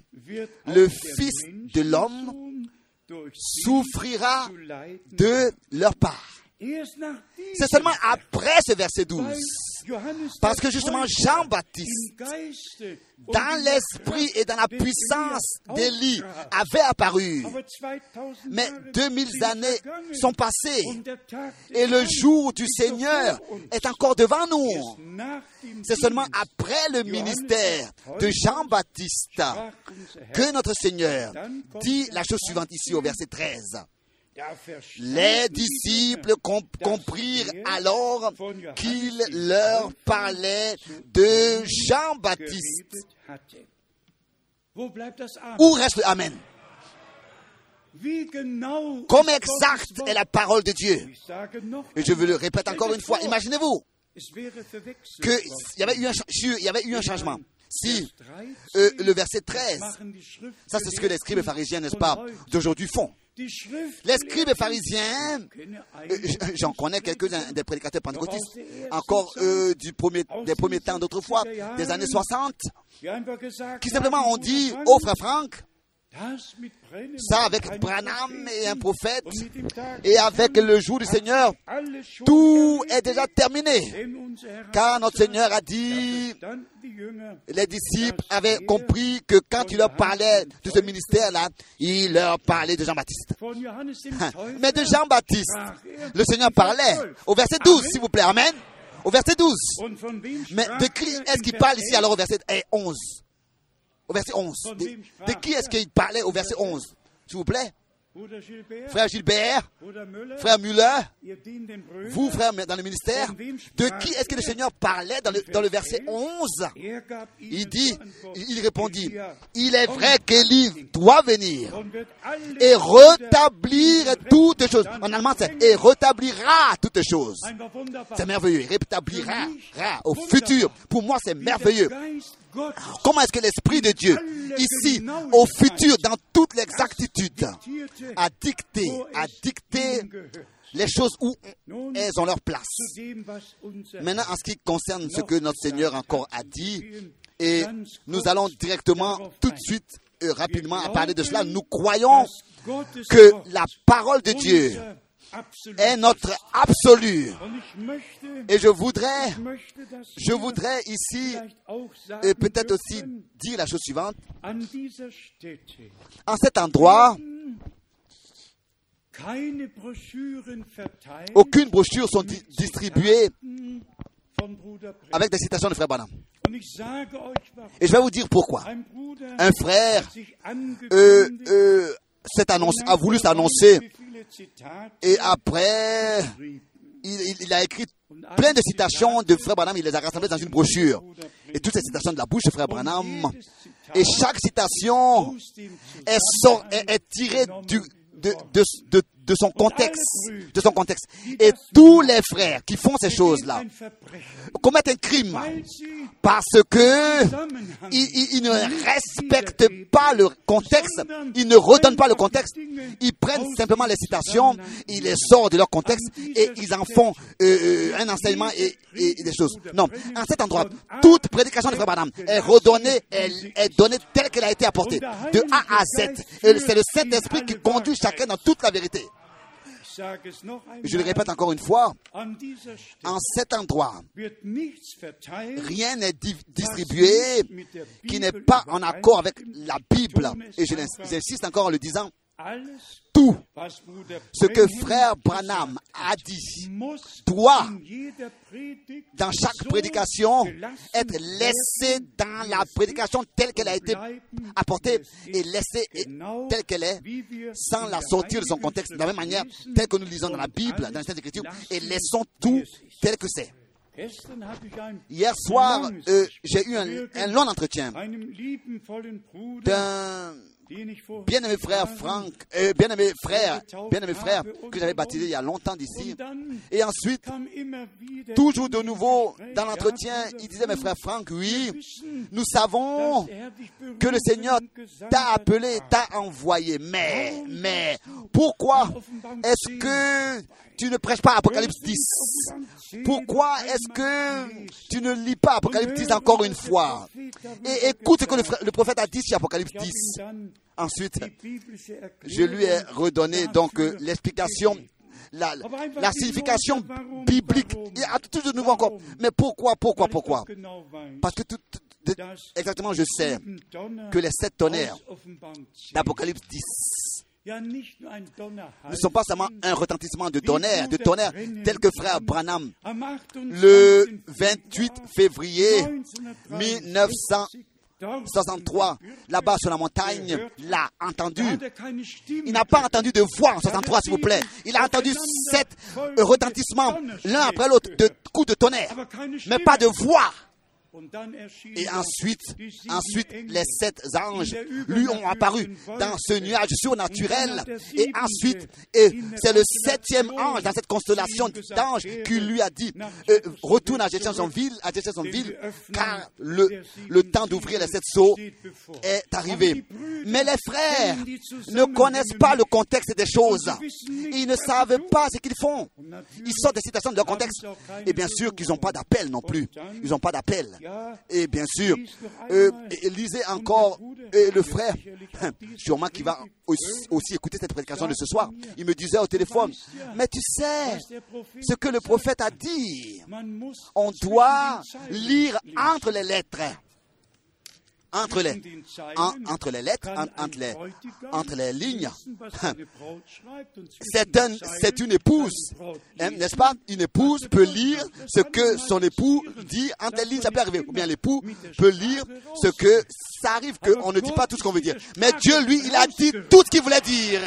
le Fils de l'homme souffrira de leur part. C'est seulement après ce verset 12. Parce que justement Jean-Baptiste, dans l'esprit et dans la puissance d'Élie, avait apparu. Aber 2000 Mais Jahre 2000 sind années sont passées et le jour du Seigneur est encore devant nous. C'est seulement après le ministère de Jean-Baptiste que notre Seigneur dit la chose suivante ici au verset 13. Les disciples comprirent alors qu'il leur parlait de Jean-Baptiste. Où reste le Amen? Comme ist exact Gottes est la parole de Dieu. Et je veux le répéter encore une fois. Imaginez-vous qu'il y avait eu un, cha- il y avait eu un changement. Si Vers 13, euh, le verset 13, machen die ça c'est ce que les scribes et pharisiens, n'est-ce pas, d'aujourd'hui font. Les scribes pharisiens, euh, j'en connais quelques-uns des prédicateurs pentecôtistes, encore euh, du premier, des premiers temps d'autrefois, 70er Jahren, des années 60, die einfach gesagt qui simplement ont dit au frère Franck, ça avec Branham et un prophète, et avec le jour du Seigneur, tout est déjà terminé. Car notre Seigneur a dit, les disciples avaient compris que quand il leur parlait de ce ministère-là, il leur parlait de Jean-Baptiste. Hein. Mais de Jean-Baptiste, er le Seigneur parlait. 12. Au verset 12, Amen. s'il vous plaît. Amen. Au verset 12. Und von wem Mais de qui er est-ce qu'il parle ici 11? alors au verset eh, 11 Au verset 11. De, de qui est-ce qu'il parlait au verset 11 S'il vous plaît. Gilbert, Frère Gilbert, Müller, frère Brüdern, vous, frère, dans le ministère, de qui est-ce que le Seigneur parlait dans le, dans le verset 11 er gab Il dit, il répondit, il est vrai qu'Élie doit venir et rétablir toutes choses. En allemand, c'est et rétablira toutes choses. C'est merveilleux. Il rétablira ra, au futur. Pour moi, c'est merveilleux. Comment est-ce que l'Esprit de Dieu, ici, au futur, dans toute l'exactitude, a dicté, a dicté les choses où elles ont leur place? Maintenant, en ce qui concerne ce que notre Seigneur encore a dit, et nous allons directement, tout de suite, euh, rapidement, parler de cela. Nous croyons que la parole de Dieu est notre absolu. Et je voudrais, je voudrais ici, et peut-être aussi dire la chose suivante. En cet endroit, aucune brochure sont di- distribuées avec des citations de Frère warum. Et je vais vous dire pourquoi. Un frère euh, euh, und a voulu s'annoncer. Et après, il, il- a écrit plein de citations de Frère Branham, il les a rassemblées dans une brochure. Et toutes ces citations de la bouche de Frère Branham, et chaque citation est, sort- est- est tirée du- de, de- de- de son contexte, de son contexte. Et tous les frères qui font ces choses-là commettent un crime parce que ils, ils- ils ne respectent pas le contexte, ils ne redonnent pas le contexte, ils prennent simplement les citations, ils les sortent de leur contexte et ils en font euh, euh, un enseignement et, des choses. Non, en cet endroit, toute prédication de Frère Branham est redonnée, elle est donnée telle qu'elle a été apportée, de A à Z. C'est le Saint-Esprit qui conduit chacun dans toute la vérité. Je le répète encore une fois, en cet endroit, rien n'est di- distribué qui n'est pas en accord avec la Bible. Et je j'insiste encore en le disant, tout ce que frère Branham a dit doit, dans chaque prédication, être laissé dans la prédication telle qu'elle a été apportée et laissée telle qu'elle est, sans la sortir de son contexte, de la même manière, telle que nous lisons dans la Bible, dans les Saintes Écritures, et laissons tout tel que c'est. Hier soir, euh, j'ai eu un, un long entretien d'un bien-aimé frère Franck, euh, bien-aimé frère, bien-aimé frère que j'avais baptisé il y a longtemps d'ici. Et ensuite, toujours de nouveau dans l'entretien, il disait, mes frères Franck, oui, nous savons que le Seigneur t'a appelé, t'a envoyé. Mais, mais, pourquoi est-ce que tu ne prêches pas Apocalypse 10 Pourquoi est-ce que tu ne lis pas Apocalypse 10 encore une fois? Et écoute ce que le, le prophète a dit sur Apocalypse Ich habe 10. Ensuite, je lui ai redonné donc euh, l'explication, la, la signification biblique. Il y a tout de nouveau encore. Mais pourquoi, pourquoi, pourquoi? Parce que tout, de- exactement, je sais que les sept tonnerres aus Offenbarung 10 d'Apocalypse 10 ja nicht nur ein Donner ne sont pas seulement un retentissement de tonnerre, de tonnerre tel que frère Branham. Am 28. le 28 février 1963, 1963, là-bas sur la montagne, l'a entendu. Il n'a pas entendu de voix en 63, s'il vous plaît. Il a entendu sept retentissements, l'un après l'autre, de coups de tonnerre, mais pas de voix. Et ensuite, ensuite, les sept anges lui ont apparu dans ce nuage surnaturel. Et ensuite, et c'est le septième ange dans cette constellation d'anges qui lui a dit, euh, retourne à Jeffersonville, à Jeffersonville, car le, le temps d'ouvrir les sept sceaux est arrivé. Mais les frères ne connaissent pas le contexte des choses. Ils ne savent pas ce qu'ils font. Ils sortent des citations de leur contexte. Et bien sûr qu'ils n'ont pas d'appel non plus. Ils n'ont pas d'appel. Et bien sûr, euh, lisez encore euh, le frère, sûrement qui va aussi, écouter cette prédication de ce soir. Il me disait au téléphone, mais tu sais ce que le prophète a dit. On doit lire entre les lettres. Entre les, en- entre les lettres, en- entre les, lignes. C'est un, c'est une épouse, hein, n'est-ce pas? Une épouse peut lire ce que son époux dit entre les lignes, ça peut arriver. Ou bien l'époux peut lire ce que ça arrive qu'on ne dit pas tout ce qu'on veut dire. Mais Dieu, lui, il a dit tout ce qu'il voulait dire.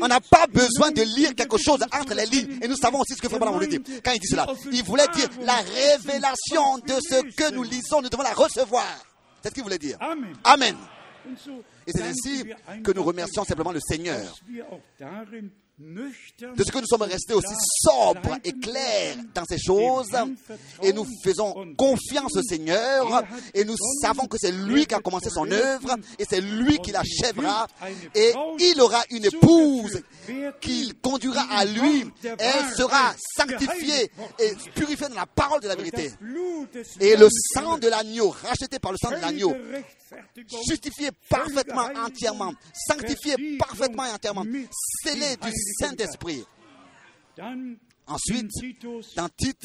On n'a pas besoin de lire quelque chose entre les lignes. Et nous savons aussi ce que Frère voulait dire. Quand il dit cela, il voulait dire la révélation de ce que nous lisons, nous devons la recevoir. C'est ce qu'il voulait dire. Amen. Amen. Et c'est ainsi que nous remercions simplement le Seigneur de ce que nous sommes restés aussi sobres et clairs dans ces choses et nous faisons confiance au Seigneur et nous savons que c'est lui qui a commencé son œuvre et c'est lui qui l'achèvera et il aura une épouse qu'il conduira à lui. elle sera sanctifiée et purifiée dans la parole de la vérité. et le sang de l'agneau racheté par le sang de l'agneau justifié parfaitement entièrement sanctifié parfaitement et entièrement scellé du Saint-Esprit Ensuite, dans Tite,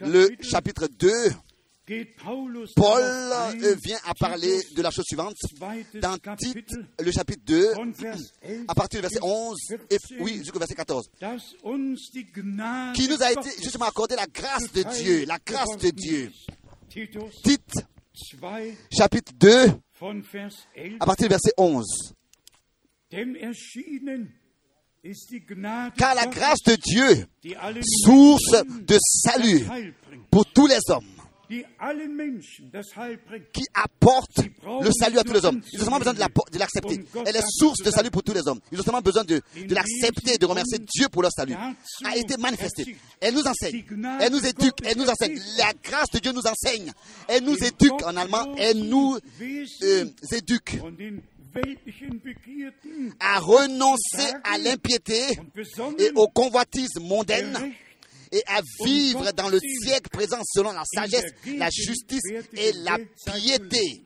le chapitre 2, geht Paulus Paul euh, vient à parler de la chose suivante dans Tite, le chapitre 2, von Vers 11 à partir du verset bis 11 et 14, oui, jusqu'au verset 14, dass uns die Gnade qui nous a été justement accordé la grâce de Dieu, la grâce de Dieu. Titus Tite, 2 chapitre 2, von Vers 11. à partir du verset 11. Car la grâce de Dieu, source de salut pour tous les hommes, qui apporte le salut à tous les hommes. Ils ont seulement besoin de la- de l'accepter. Elle est source de salut pour tous les hommes. Ils ont seulement besoin de, de l'accepter et de remercier Dieu pour leur salut. A été manifestée. Elle nous enseigne. Elle nous éduque. Elle nous enseigne. La grâce de Dieu nous enseigne. Elle nous éduque en allemand. Elle nous euh, éduque à renoncer à l'impiété et aux convoitises mondaines et à vivre dans le siècle présent selon la sagesse, la justice et la piété.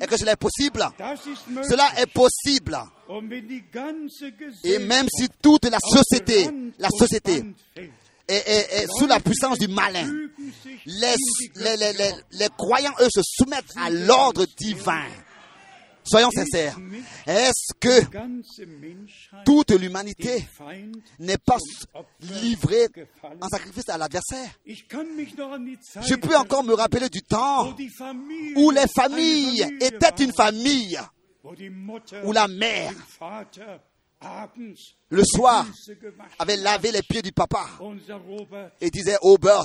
Est-ce que cela est possible? Cela est possible. Et même si toute la société, la société sous la puissance du malin, les, les- les croyants, eux, se soumettent à l'ordre divin. Soyons sincères. Est-ce que toute l'humanité n'est pas livrée en sacrifice à l'adversaire? Je peux encore me rappeler du temps où les familles étaient une famille, où la mère, le soir, avait lavé les pieds du papa et disait, oh Bert,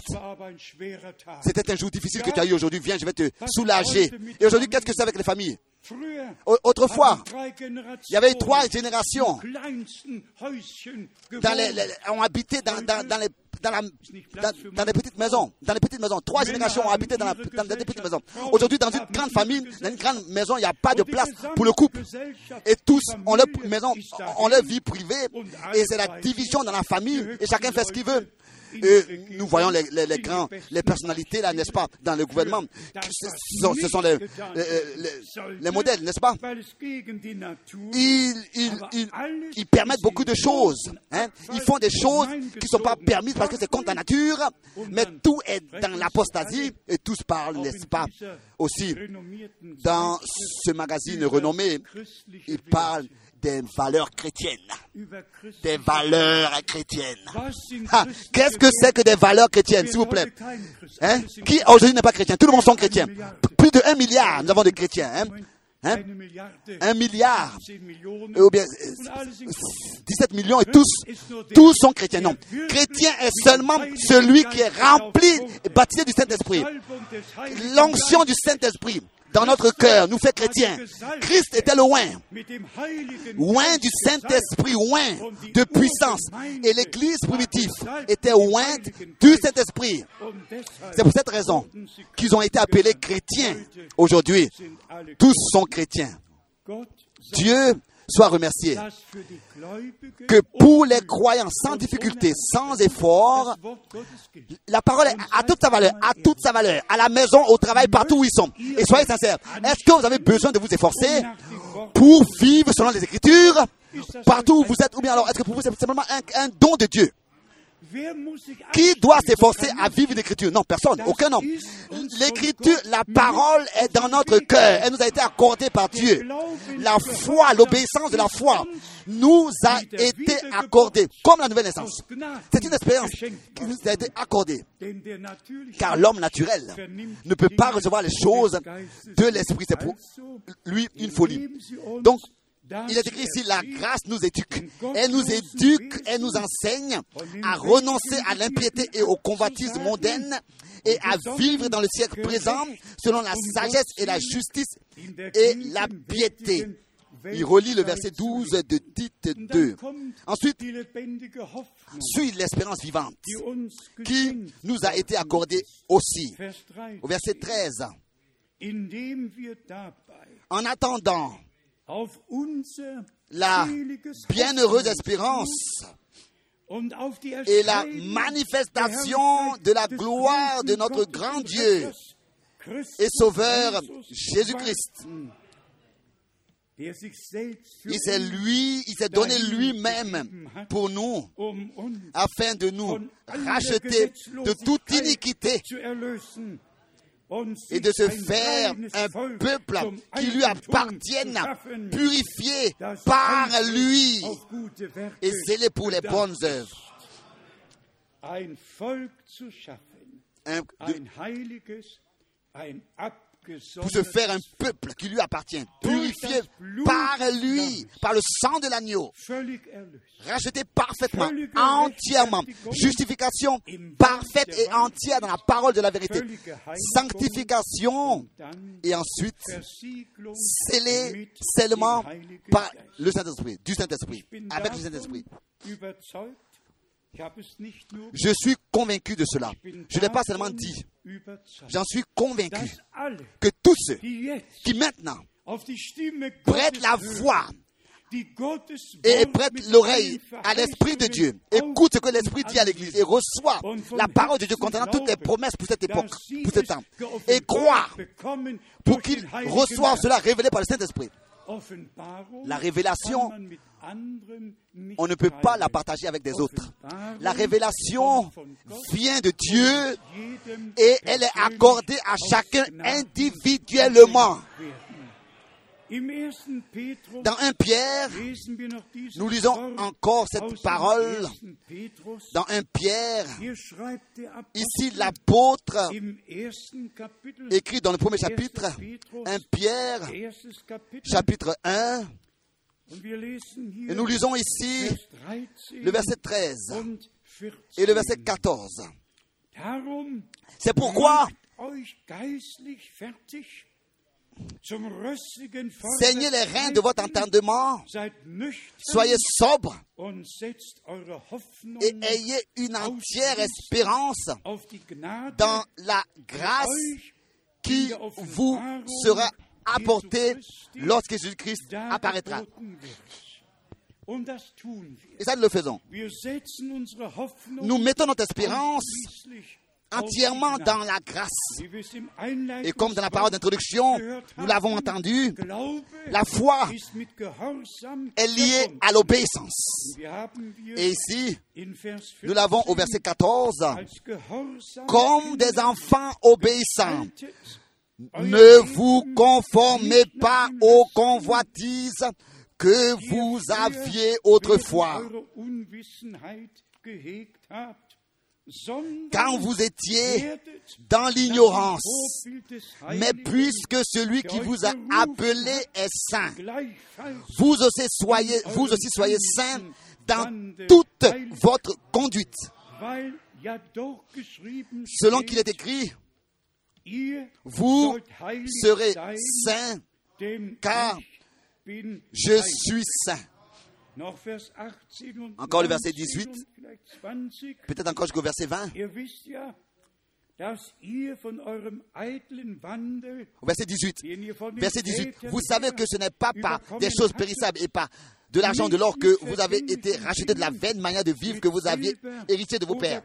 c'était un jour difficile que tu as eu aujourd'hui, viens, je vais te soulager. Et aujourd'hui, qu'est-ce que c'est avec les familles? Autrefois, il y avait trois générations dans les, les- ont habité dans- dans les petites maisons. Dans les petites maisons. Trois générations ont habité dans, la- dans des petites maisons. Aujourd'hui, dans une grande famille, dans une grande maison, il n'y a pas de place pour le couple. Et tous ont leur maison, ont leur vie privée. Et c'est la division dans la famille. Et chacun fait ce qu'il veut. Et nous voyons les, les, les grands, les personnalités là, n'est-ce pas, dans le gouvernement. Ce sont, ce sont les, les, les- les modèles, n'est-ce pas? ils, ils, ils, ils permettent beaucoup de choses. hein. Ils font des choses qui ne sont pas permises parce que c'est contre la nature. Mais tout est dans l'apostasie et tous parlent, n'est-ce pas, aussi dans ce magazine renommé. Ils parlent des valeurs chrétiennes. Des valeurs chrétiennes. Ah, Qu'est-ce que c'est que des valeurs chrétiennes, s'il vous plaît? Hein? Qui aujourd'hui n'est pas chrétien? Tout le monde sont chrétiens. Plus de un milliard, nous avons de chrétiens. Hein? Hein? Un milliard. 10 Millionen, Ou bien und alle sind Christen. 17 millions et tous, tous sont chrétiens. Non, chrétien est seulement celui qui est rempli et baptisé du Saint-Esprit. Des L'onction du Saint-Esprit dans notre cœur nous fait chrétiens. Christ était loin, loin Geist du. Saint-Esprit, loin de puissance. Et l'église primitive était loin du Saint-Esprit. C'est pour cette raison qu'ils ont été appelés chrétiens. Aujourd'hui, tous sont chrétiens. Dieu soit remercié. Que pour les croyants sans difficulté, sans effort, la parole a toute sa valeur, a toute sa valeur, à la maison, au travail, partout où ils sont. Et soyez sincères, est-ce que vous avez besoin de vous efforcer pour vivre selon les Écritures partout où vous êtes, ou bien alors est-ce que pour vous c'est simplement un, don de Dieu? Qui doit s'efforcer à vivre l'écriture Non, personne, aucun homme. L'écriture, la parole est dans notre cœur. Elle nous a été accordée par Dieu. La foi, l'obéissance de la foi nous a été accordée comme la nouvelle naissance. C'est une expérience qui nous a été accordée. Car l'homme naturel ne peut pas recevoir les choses de l'esprit. C'est pour lui une folie. Donc, il est écrit ici, la grâce nous éduque. Elle nous éduque, elle nous enseigne à renoncer à l'impiété et aux convoitises mondaines et à vivre dans le siècle présent selon la sagesse et la justice et la piété. Il relit le verset 12 de Tite 2. Ensuite, suit l'espérance vivante qui nous a été accordée aussi. Vers 3. Au verset 13. Indem wir dabei En attendant la bienheureuse espérance et la manifestation de la gloire de notre grand Dieu et Sauveur Jésus-Christ. Il s'est lui, il s'est donné lui-même pour nous, um afin de nous racheter de toute iniquité et de se faire un peuple qui lui appartienne, purifié par lui et scellé pour les bonnes œuvres. Un- de- pour se faire un peuple qui lui appartient, purifié par lui, par le sang de l'agneau, racheté parfaitement, entièrement, justification parfaite et entière dans la parole de la vérité, sanctification. Et ensuite scellé seulement par le Saint-Esprit, du Saint-Esprit, avec le Saint-Esprit. Je suis convaincu de cela. Je ne l'ai pas seulement dit, j'en suis convaincu que tous ceux qui maintenant prêtent la voix et mit l'oreille à l'Esprit de Dieu, écoute ce que l'Esprit dit à l'Église et von la parole de Dieu contenant toutes les promesses pour cette époque, pour ce temps, et bekommen pour qu'ils reçoivent cela révélé par le Saint-Esprit. La révélation, On ne peut pas la partager avec des autres. La révélation vient de Dieu et elle est accordée à chacun individuellement. Dans 1 Pierre, nous lisons encore cette parole. Dans 1 Pierre, ici l'apôtre écrit dans le premier chapitre, 1 Pierre, chapitre 1, und wir lesen hier et nous lisons ici Vers 13 le verset 13 und 14. et le verset 14. Darum C'est pourquoi saignez les reins de votre entendement, soyez Hoffnung et ayez une entière espérance dans la grâce qui vous sera apportée lorsque Jésus-Christ apparaîtra. Et ça, nous le faisons. Nous mettons notre espérance entièrement dans la grâce. Et comme dans la parole d'introduction, nous l'avons entendu, la foi est liée à l'obéissance. Et ici, nous l'avons au 14 verset 14, als gehorsame comme des enfants obéissants. Ne vous conformez pas aux convoitises que vous aviez autrefois, quand vous étiez dans l'ignorance. Mais puisque celui qui vous a appelé est saint, vous aussi soyez, vous aussi soyez saints dans toute votre conduite. Selon qu'il est écrit, vous serez denn car je suis saint. Noch Vers 18 und Encore le verset 19 18. und vielleicht 20. Peut-être encore jusqu'au verset 20. Ihr wisst ja, dass ihr von eurem eitlen Wandel, Au verset 18. den ihr von den Verset 18. Vätern Vous savez que ce n'est pas par des choses périssables et par de l'argent, de l'or que vous avez été rachetés de la vaine manière de vivre que vous aviez hérité de vos pères.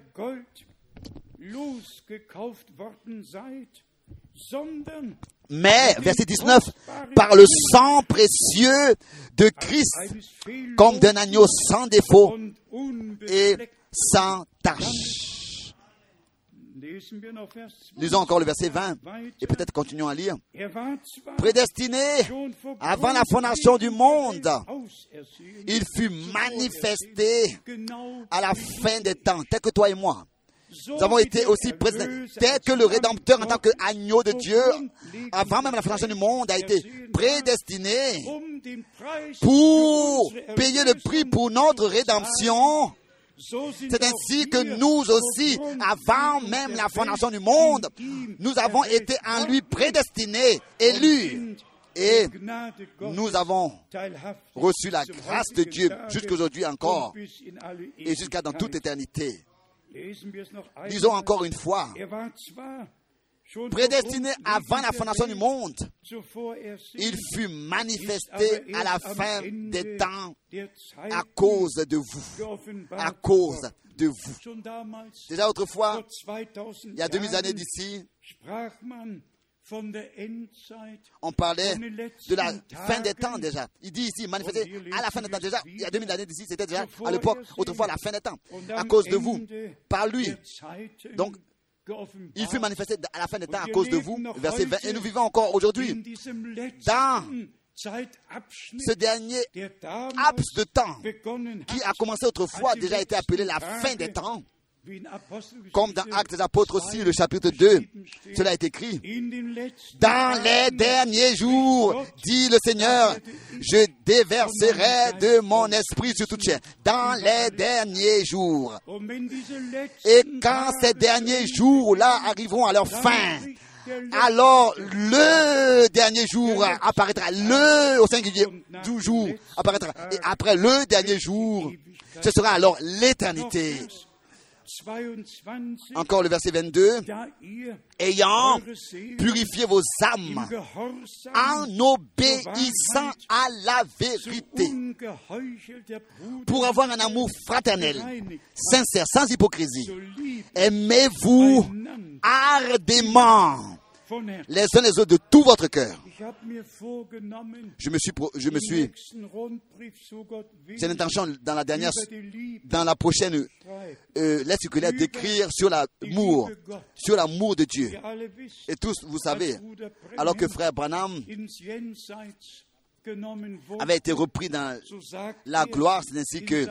Mais, verset 19, par le sang précieux de Christ, comme d'un agneau sans défaut et sans tache. Lesen wir noch Vers 20. Lisons encore le verset 20 et peut-être continuons à lire. Prédestiné avant la fondation du monde, il fut manifesté à la fin des temps, tel que toi et moi. Nous avons été aussi prédestinés, Erlöser tel que le Rédempteur en tant qu'agneau de Dieu, avant même la fondation du monde, a été prédestiné pour payer le prix pour notre rédemption. C'est ainsi que nous aussi, avant même la fondation du monde, nous avons été en lui prédestinés, élus, et nous avons reçu la grâce de Dieu jusqu'aujourd'hui encore et jusqu'à dans toute éternité. Einmal. encore une fois. Prédestiné avant la fondation du monde, il fut manifesté à la fin des temps à cause de vous. À cause de vous. Déjà autrefois, vor 2000 il y a 2000 années d'ici, On parlait de la fin des temps déjà. Il dit ici, manifesté à la fin des temps déjà. Il y a 2000 années d'ici, c'était déjà à l'époque, autrefois la fin des temps. À cause de vous, par lui. Donc, Il fut manifesté à la fin des temps à cause de vous. Verset 20. heute Et nous vivons encore aujourd'hui dans ce dernier laps de temps qui a commencé autrefois, déjà été appelé la fin des temps. Comme dans Actes des Apôtres aussi, 2 le chapitre 2, geschrieben steht, cela est écrit. Dans les derniers jours, dit le Seigneur, je déverserai de mon esprit sur toute chair. Dans les derniers jours. Et quand ces derniers jours-là arriveront à leur fin, alors le dernier jour apparaîtra, le au singulier du apparaîtra. Et après le dernier jour, ce sera alors l'éternité. Noch Vers 22, Encore le verset 22. da ihr Ayant purifié vos âmes en obéissant à la vérité pour avoir un amour fraternel, sincère, sans hypocrisie. Aimez-vous ardemment. Les uns les autres de tout votre cœur. Je me suis, je me suis, c'est l'intention dans la dernière, dans la prochaine euh, lettre circulaire d'écrire sur l'amour, sur l'amour de Dieu. Et tous, vous savez, alors que frère Branham avait été repris dans la gloire, c'est ainsi in que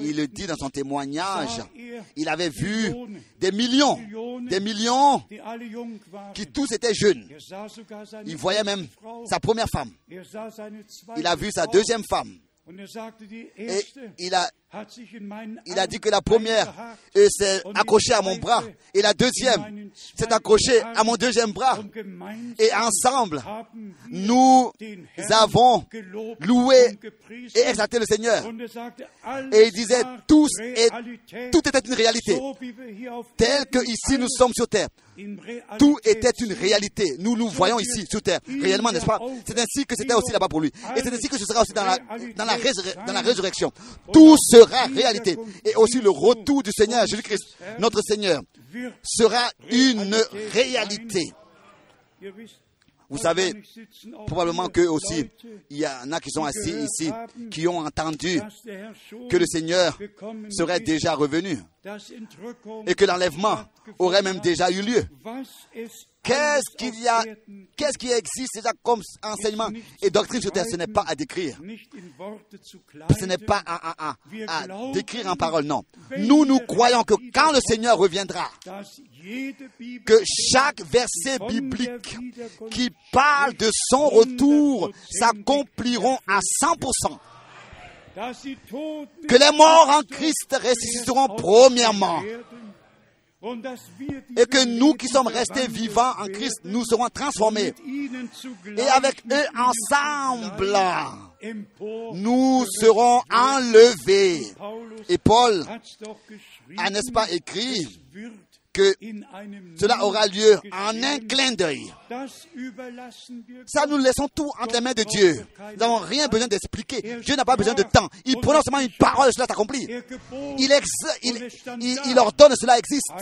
il le dit dans son témoignage. Il avait vu des millions, des millions qui tous étaient jeunes. Il voyait même sa première femme. Il a vu sa deuxième femme. Et il a, il a dit que la première s'est accrochée à mon bras. Et la deuxième s'est accrochée à mon deuxième bras. Et ensemble, nous avons loué et exalté le Seigneur. Et il disait, tous et tout était une réalité. Tel que ici nous sommes sur terre. Tout était une réalité. Nous nous voyons ici sur terre, réellement, n'est-ce pas? C'est ainsi que c'était aussi là-bas pour lui. Et c'est ainsi que ce sera aussi dans la, dans la, résur- dans la résurrection. Tout sera réalité. Et aussi le retour du Seigneur Jésus-Christ, notre Seigneur, sera une réalité. Vous savez, probablement que aussi, il y en a qui sont assis ici, qui ont entendu que le Seigneur serait déjà revenu et que l'enlèvement aurait même déjà eu lieu. Qu'est-ce qu'il y a, qu'est-ce qui existe déjà comme enseignement et doctrine sur terre? Ce n'est pas à décrire. Ce n'est pas à, à- à- à décrire en parole, non. Nous, nous croyons que quand le Seigneur reviendra, que chaque verset biblique qui parle de son retour s'accompliront à 100%. Que les morts en Christ ressusciteront premièrement. Et que nous qui sommes restés vivants en Christ, nous serons transformés. Et avec eux ensemble, nous serons enlevés. Et Paul a, n'est-ce pas, écrit que cela aura lieu en un clin d'œil. Ça, nous laissons tout entre les mains de Dieu. Nous n'avons rien besoin d'expliquer. Dieu n'a pas besoin de temps. Il prononce seulement une parole, cela s'accomplit. Er Il, il, il, il ordonne, cela existe.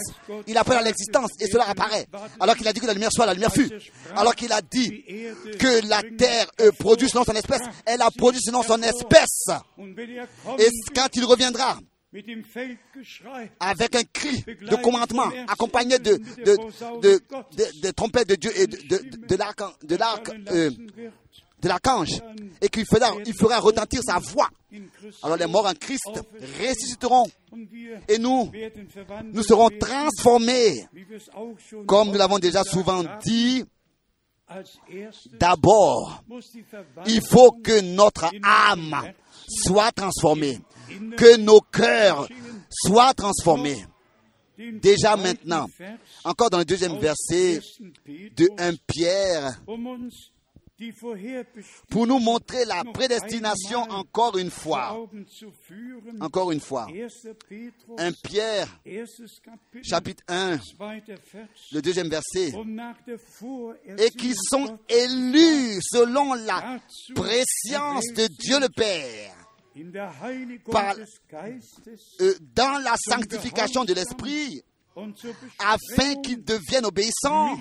Il appelle à l'existence et cela apparaît. Alors qu'il a dit que la lumière soit, la lumière fut. Alors qu'il a dit que la terre euh, produit selon son espèce, elle a produit selon son espèce. er Et quand il reviendra, avec un cri de commandement, accompagné de, de, de, trompettes de Dieu et de, de, l'arc, de l'arc, euh, de l'archange, et qu'il fera, il fera retentir sa voix. Alors les morts en Christ ressusciteront. et nous, nous serons transformés. Comme nous l'avons déjà souvent dit, d'abord, il faut que notre âme soit transformée, que nos cœurs soient transformés. Déjà maintenant, encore dans le deuxième verset 1. Petrus, de 1 Pierre, pour nous montrer la prédestination encore une fois. Encore une fois. 1. Petrus, 1 Pierre, chapitre 1, zweiter Vers. le deuxième verset. Et qui sont élus selon la préscience de Dieu le Père, par- euh, dans la sanctification de l'Esprit, afin qu'ils deviennent obéissants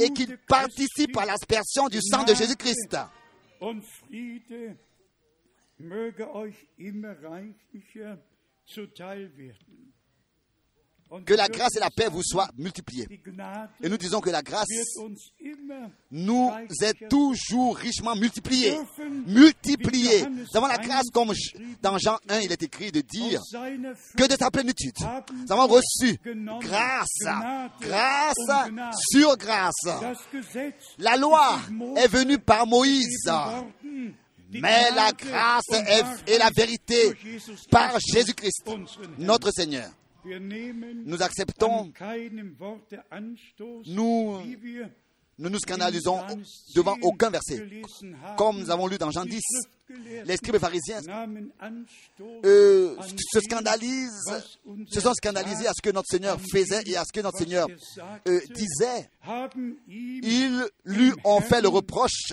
et qu'ils participent à l'aspersion du sang de Jésus-Christ. Que la grâce et la paix vous soient multipliées. Et nous disons que la grâce nous est toujours richement multipliée. Multipliée. Nous avons la grâce, comme dans Jean 1, il est écrit de dire que de sa plénitude. Nous avons reçu grâce, grâce sur grâce. La loi est venue par Moïse, mais la grâce est- la vérité par Jésus-Christ, notre Seigneur. Nous acceptons, nous ne nous scandalisons devant aucun verset. Comme nous avons lu dans Jean 10, les scribes et pharisiens euh, se scandalisent, se sont scandalisés à ce que notre Seigneur faisait et à ce que notre Seigneur euh, disait. Ils lui ont fait le reproche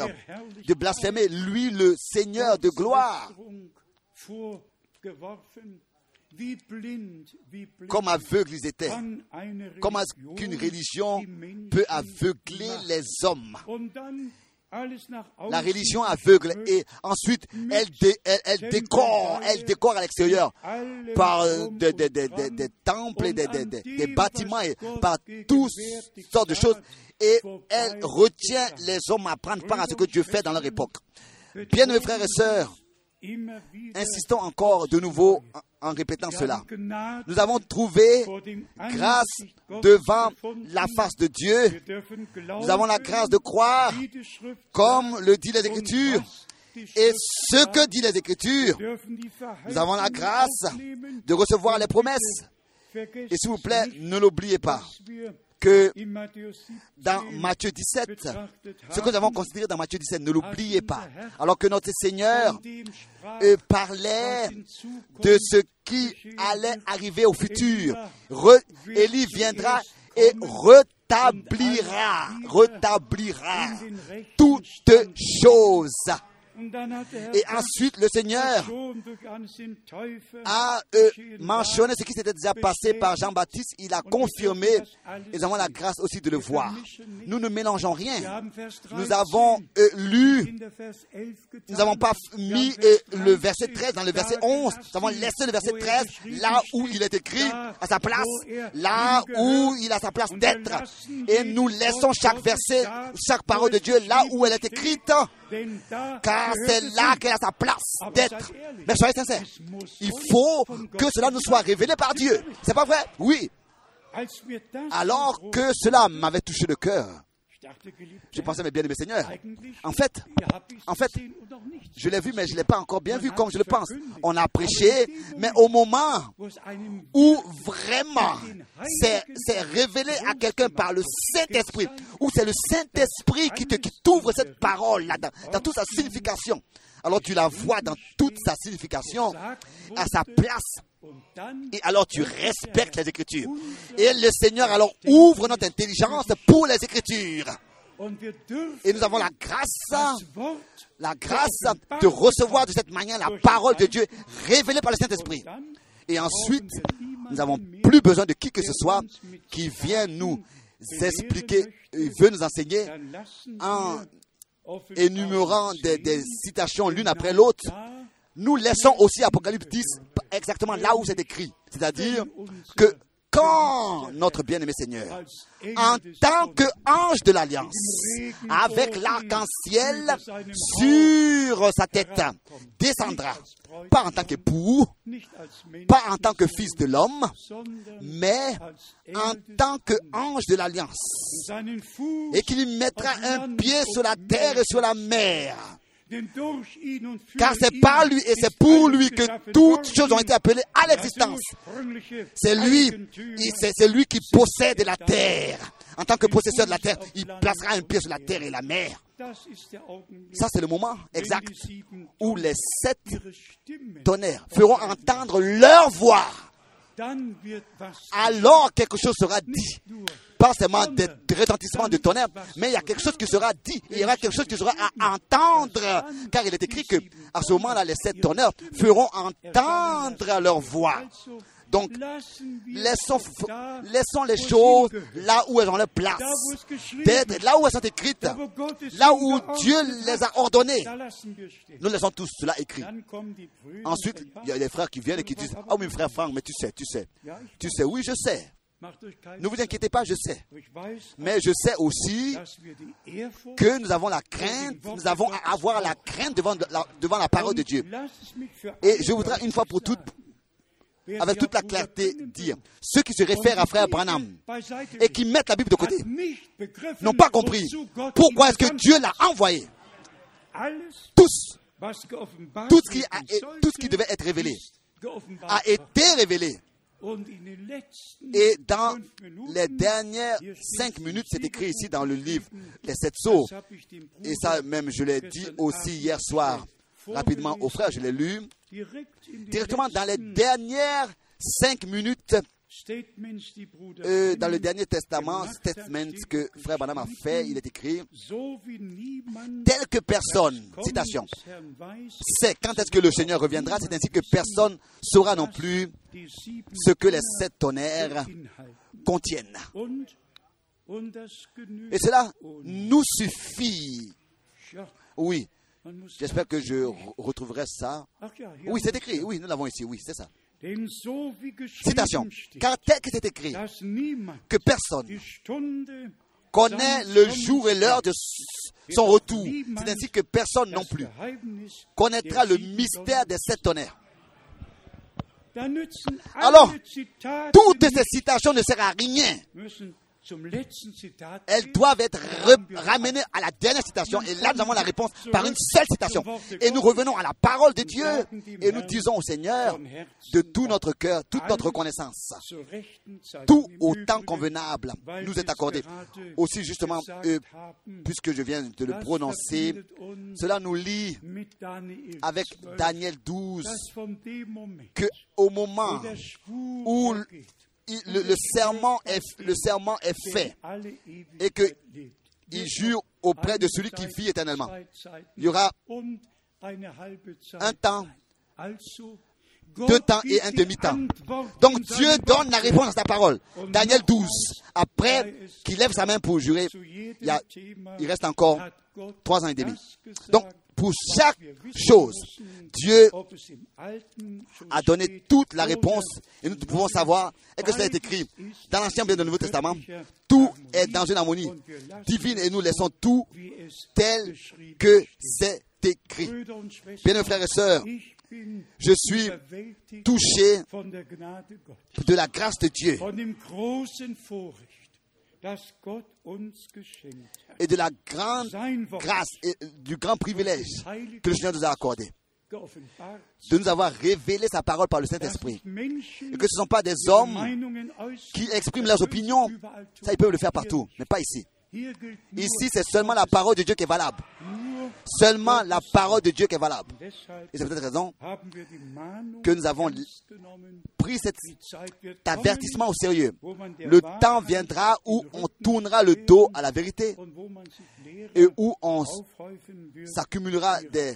de blasphémer, lui le Seigneur de gloire. Comme aveugles ils étaient. Comment est-ce qu'une religion peut aveugler les hommes. La religion aveugle et ensuite elle, dé- elle, elle décore, elle décore à l'extérieur. par euh, des des- des- des- temples des bâtiments et par toutes sortes de choses. Et elle retient les hommes à prendre part à ce que Dieu fait dans leur époque. Bien mes frères et sœurs, insistons encore de nouveau en répétant cela. Nous avons trouvé grâce devant la face de Dieu. Nous avons la grâce de croire comme le dit les Écritures. Et ce que dit les Écritures, nous avons la grâce de recevoir les promesses. Et s'il vous plaît, ne l'oubliez pas que dans Matthieu 17, ce que nous avons considéré dans Matthieu 17, ne l'oubliez pas. Alors que notre Seigneur euh, parlait de ce qui allait arriver au futur. Re- Élie viendra et rétablira, rétablira toutes choses. Et ensuite, le Seigneur a euh, mentionné ce qui s'était déjà passé par Jean-Baptiste. Il a confirmé. Et nous avons la grâce aussi de le voir. Nous ne mélangeons rien. Nous avons euh, lu, nous n'avons pas mis euh, le verset 13 dans le verset 11. Nous avons laissé le verset 13 là où il est écrit à sa place, là où il a sa place d'être. Et nous laissons chaque verset, chaque parole de Dieu là où elle est écrite. Car c'est là qu'elle a sa place d'être. Mais soyez sincères. Il faut que cela nous soit révélé par Dieu. C'est pas vrai? Oui. Alors que cela m'avait touché le cœur, je pensais, mes bien-aimés seigneurs, en fait, en fait, je l'ai vu, mais je ne l'ai pas encore bien vu comme je le pense. On a prêché, mais au moment où vraiment c'est révélé à quelqu'un par le Saint-Esprit, où c'est le Saint-Esprit qui te- qui t'ouvre cette parole là, dans, dans toute sa signification. Alors tu la vois dans toute sa signification, à sa place. Et alors tu respectes les Écritures. Et le Seigneur alors ouvre notre intelligence pour les Écritures. Et nous avons la grâce, la grâce de recevoir de cette manière la parole de Dieu révélée par le Saint-Esprit. Et ensuite, nous n'avons plus besoin de qui que ce soit qui vient nous expliquer, veut nous enseigner en énumérant des, citations l'une après l'autre. Nous laissons aussi Apocalypse 10 exactement là où c'est écrit. C'est-à-dire que quand notre bien-aimé Seigneur, en tant qu'ange de l'Alliance, avec l'arc-en-ciel sur sa tête, descendra, pas en tant qu'époux, pas en tant que fils de l'homme, mais en tant qu'ange de l'Alliance, et qu'il mettra un pied sur la terre et sur la mer. Car c'est par lui et c'est pour lui que toutes choses ont été appelées à l'existence. C'est lui, c'est c'est lui qui possède la terre. En tant que possesseur de la terre, il placera un pied sur la terre et la mer. Ça, c'est le moment exact où les sept tonnerres feront entendre leur voix. Alors quelque chose sera dit. Pas seulement des retentissements de tonnerre, mais il y a quelque chose qui sera dit. Il y aura quelque chose qui sera à entendre. Car il est écrit que à ce moment-là, les sept tonnerres feront entendre leur voix. Donc, laissons, les choses là où elles ont leur place. D'être là où elles sont écrites, là où Dieu les a ordonnées. Nous laissons tout cela écrit. Ensuite, il y a des frères qui viennent et qui disent Ah oui, frère Franck, mais tu sais, tu sais. Tu sais, oui, je sais. Ne vous inquiétez pas, je sais. Mais je sais aussi que nous avons la crainte, nous avons à avoir la crainte devant la, devant la parole de Dieu. Et je voudrais une fois pour toutes, avec toute la clarté, dire ceux qui se réfèrent à frère Branham et qui mettent la Bible de côté n'ont pas compris pourquoi est-ce que Dieu l'a envoyé. Tout ce qui, tout ce qui devait être révélé a été révélé. Et dans les dernières cinq minutes, c'est écrit ici dans le livre Les Sept Sceaux. Et ça même, je l'ai dit aussi hier soir, rapidement au frère, je l'ai lu. Directement dans les dernières cinq minutes, euh, dans le dernier testament, statement que frère Branham a fait, il est écrit tel que personne, citation, sait quand est-ce que le Seigneur reviendra, c'est ainsi que personne saura non plus ce que les sept tonnerres contiennent. Et cela nous suffit. Oui, j'espère que je re- retrouverai ça. Oui, c'est écrit. Oui, nous l'avons ici. Oui, c'est ça. Citation. Car tel que c'est écrit, que personne connaît le jour et l'heure de son retour. C'est ainsi que personne non plus connaîtra le mystère des sept tonnerres. Alors, Toutes ces citations ne servent à rien. Elles doivent être re- ramenées à la dernière citation. Et là, nous avons la réponse par une seule citation. Et nous revenons à la parole de Dieu. Et nous disons au Seigneur de tout notre cœur, toute notre Zeit Tout au temps convenable nous est accordé. Aussi justement, euh, puisque je viens de le prononcer, cela nous lie avec 12, Daniel 12, dass von dem Moment, que au moment où le, serment est, le serment est fait, et que lebt, il wird jure auprès de celui qui vit éternellement. Il y aura un temps, deux temps et un demi-temps. Donc Dieu donne la réponse à sa parole. Daniel 12, après qu'il lève sa main pour jurer, il, il reste encore trois ans et demi. Donc pour chaque chose, Dieu a donné toute la réponse et nous pouvons savoir et que cela est écrit dans l'Ancien dans le Nouveau Testament? Tout est dans une harmonie divine et nous laissons tout tel que c'est écrit. Bien, frères et sœurs, je suis touché de la grâce de Dieu et de la grande grâce et du grand privilège que le Seigneur nous a accordé de nous avoir révélé sa parole par le Saint-Esprit. Et que ce ne sont pas des hommes qui expriment leurs opinions. Ça, ils peuvent le faire partout, mais pas ici. Ici, c'est seulement la parole de Dieu qui est valable. Seulement la parole de Dieu qui est valable. Et c'est peut-être raison que nous avons pris cet avertissement au sérieux. Le temps viendra où on tournera le dos à la vérité et où on s'accumulera des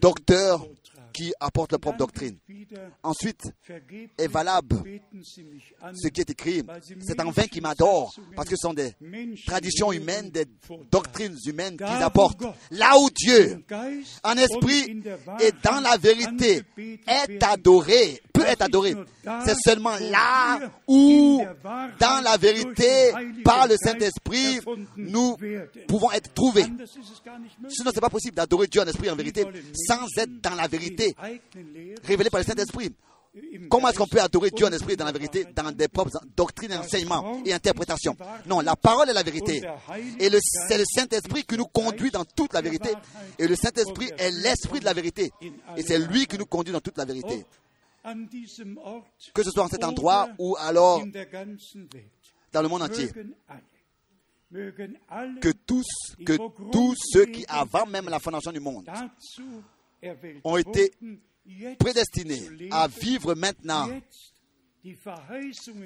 docteurs qui apportent leur propre doctrine. Ensuite, est valable ce qui est écrit, c'est en vain qu'ils m'adorent, parce que ce sont des traditions humaines, des doctrines humaines qu'ils apportent. Là où Dieu, en esprit et dans la vérité, est adoré, peut être adoré. C'est seulement là où, dans la vérité, par le Saint-Esprit, nous pouvons être trouvés. Sinon, c'est pas possible d'adorer Dieu en esprit et en vérité sans être dans la vérité, révélée par le Saint-Esprit. Comment est-ce qu'on peut adorer Dieu en esprit dans la vérité, dans des propres doctrines, enseignements et interprétations? Non, la parole est la vérité. Et c'est le Saint-Esprit qui nous conduit dans toute la vérité. Et le Saint-Esprit est l'esprit de la vérité. Et c'est lui qui nous conduit dans toute la vérité. Que ce soit en cet endroit ou alors dans le monde entier. Que tous, que tous ceux qui, avant même la fondation du monde, ont été leben, à vivre maintenant,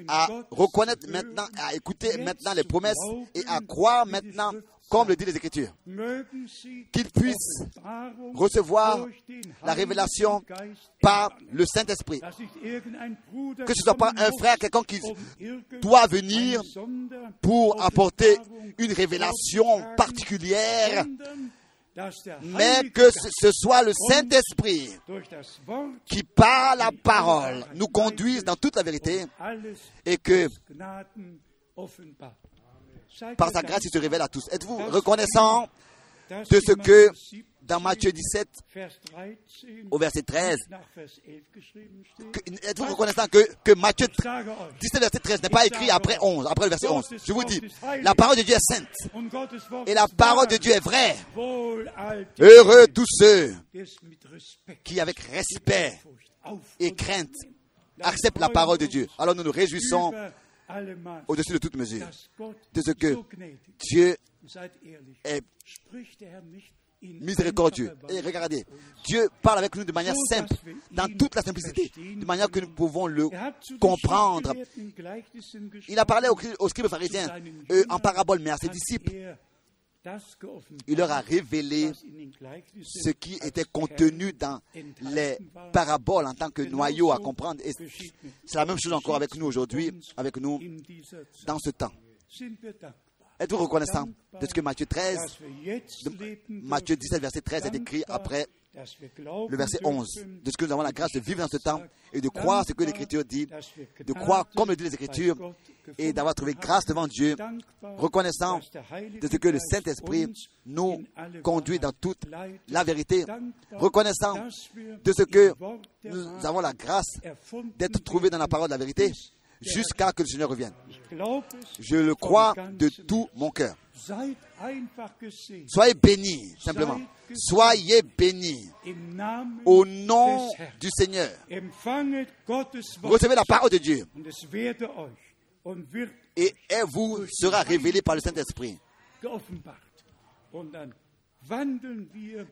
à reconnaître maintenant, à écouter maintenant les promesses et à croire maintenant comme le dit les Écritures, qu'ils puissent recevoir la révélation par le Saint-Esprit. Que ce soit pas un frère, quelqu'un qui doit venir pour apporter une révélation particulière, mais que ce soit le Saint-Esprit qui, par la parole, nous conduise dans toute la vérité et que par sa grâce, il se révèle à tous. Êtes-vous reconnaissant de ce que Matthäus 17, dans Matthieu 17, Vers 13, au verset 13, nicht nach Vers 11 geschrieben steht? que- êtes-vous reconnaissant que, que Matthieu Ich sage euch, 17, verset 13 n'est pas écrit après 11, après le verset 11 Je vous dis, la parole de Dieu est sainte et la parole de. Dieu est vraie. Heureux tous ceux qui, avec respect et crainte, acceptent la parole de Dieu. Alors nous nous réjouissons au-dessus de toute mesure de ce que. Dieu est Miséricordieux. Et regardez? Dieu parle avec nous de manière simple, dans toute la simplicité, de manière que nous pouvons le comprendre. Il a parlé aux, scribes pharisiens euh, en parabole, mais à ses disciples, il leur a révélé ce qui était contenu dans les paraboles en tant que noyau à comprendre. Et c'est la même chose encore avec nous aujourd'hui, avec nous dans ce temps. Êtes-vous reconnaissant de ce que Matthieu 13, dass wir jetzt de- leben Matthieu dürfen, 17, verset 13 est écrit après le verset 11, dürfen, de ce que nous avons la grâce de vivre dans ce temps et de croire ce que l'Écriture dit, de croire comme le dit les Écritures et d'avoir trouvé grâce devant Dieu, reconnaissant de ce que le Saint-Esprit nous conduit dans toute la vérité, reconnaissant de ce que nous avons la grâce d'être trouvés dans la parole de la vérité jusqu'à que le Seigneur revienne. Je le crois de tout mon cœur. Soyez bénis, simplement. Soyez bénis au nom du Seigneur. Recevez la parole de Dieu et elle vous sera révélée par le Saint-Esprit.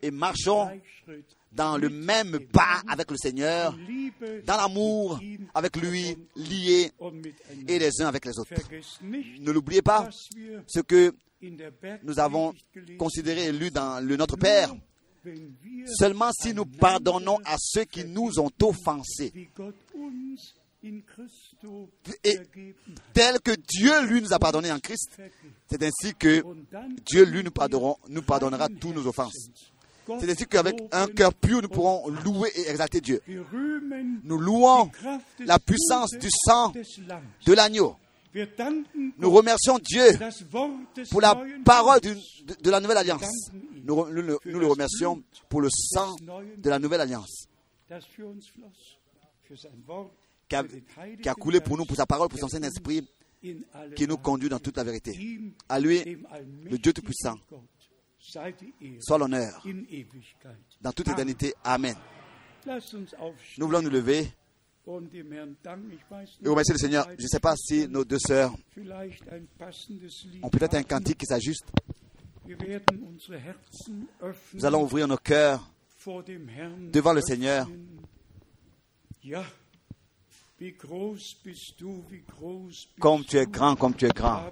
Et marchons dans le même pas avec le Seigneur, dans l'amour avec lui, liés et les uns avec les autres. Ne l'oubliez pas, ce que nous avons considéré et lu dans le Notre Père, seulement si nous pardonnons à ceux qui nous ont offensés, Et- tel que Dieu lui nous a pardonné en Christ, c'est ainsi que Dieu lui nous pardonnera, nous pardonnera toutes nos offenses. C'est ainsi qu'avec un cœur pur, nous pourrons louer et exalter Dieu. Nous louons la puissance du sang de l'agneau. Nous remercions Dieu pour la parole du- de, de la nouvelle alliance. Nous, nous le remercions pour le sang de la nouvelle alliance qui a, coulé pour nous, pour sa parole, pour son Saint-Esprit, qui nous conduit dans toute la vérité. À lui, le Dieu Tout-Puissant, soit l'honneur dans toute éternité. Amen. Nous voulons nous lever et remercier le Seigneur. Je ne sais pas si nos deux sœurs ont peut-être un cantique qui s'ajuste. Nous allons ouvrir nos cœurs devant le. Seigneur. Comme tu es grand, comme tu es grand.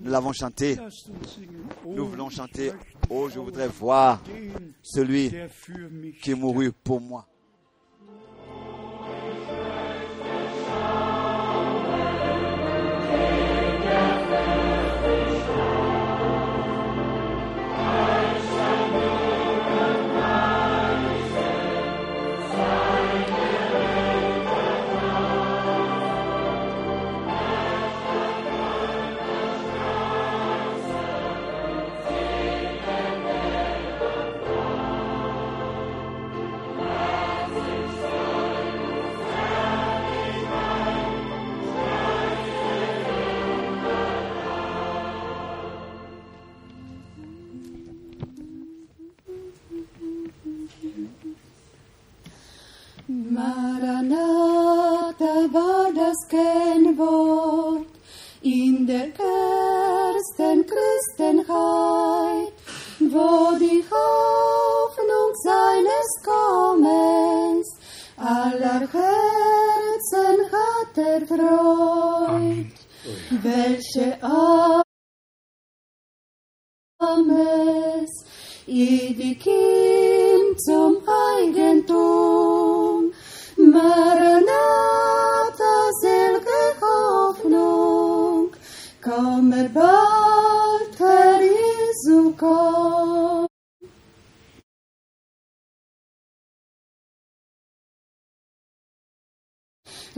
Nous l'avons chanté. Oh, Nous voulons chanter. Oh, je voudrais voir celui qui est mouru pour moi.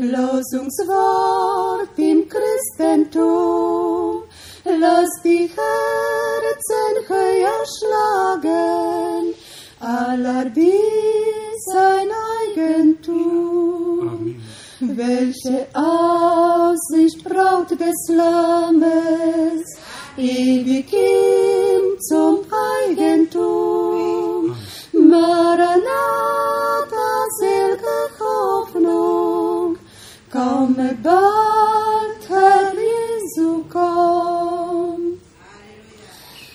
Losungswort im Christentum, lass die Herzen höher schlagen, aller bis sein Eigentum. Welche Aussicht Braut des Lammes, ewig ihm zum Eigentum. Herr Jesu, komm.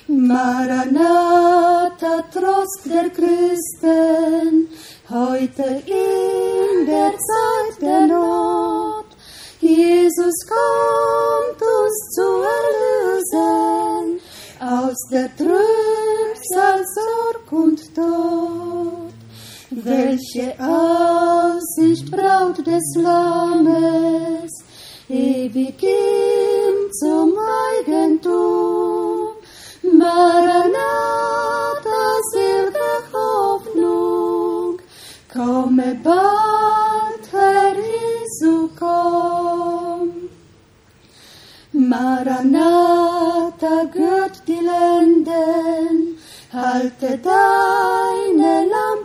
Maranatha, Trost der Christen, heute in der Zeit der Not. Jesus kommt uns zu erlösen aus der Trübsal, Sorg und Tod. Welche Aussicht Braut des Lammes, ewig ihm zum Eigentum. Maranatha, selge Hoffnung, komme bald, Herr Jesu, komm. Maranatha, gehört die Lenden, halte deine Lamp bereit,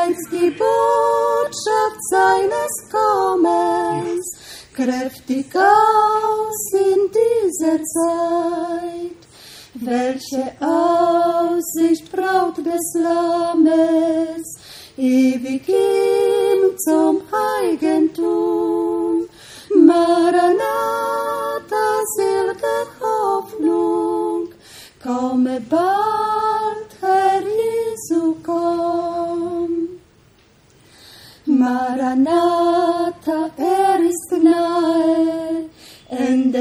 bereits die Botschaft seines Kommens, kräftig aus in dieser Zeit. Welche Aussicht Braut des Lammes, ewig ihm zum Eigentum. Maranatha, selge Hoffnung, komme bald, Herr Jesu, komm. Maranatha, er ist nahe, Endeszeichen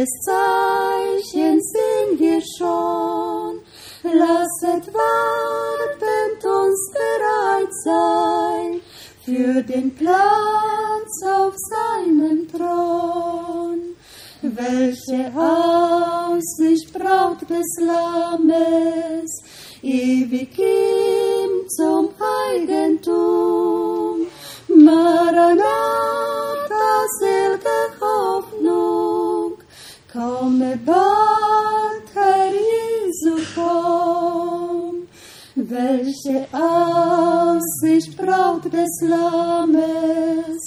sehen wir schon. Lasset wartend uns bereit sein für den Platz auf seinem Thron. Welche Aussicht Braut des Lammes, ewig ihm zum Eigentum. Maranatha, selge Hoffnung, komme bald, Herr Jesu, komm. Welche Aussicht Braut des Lammes,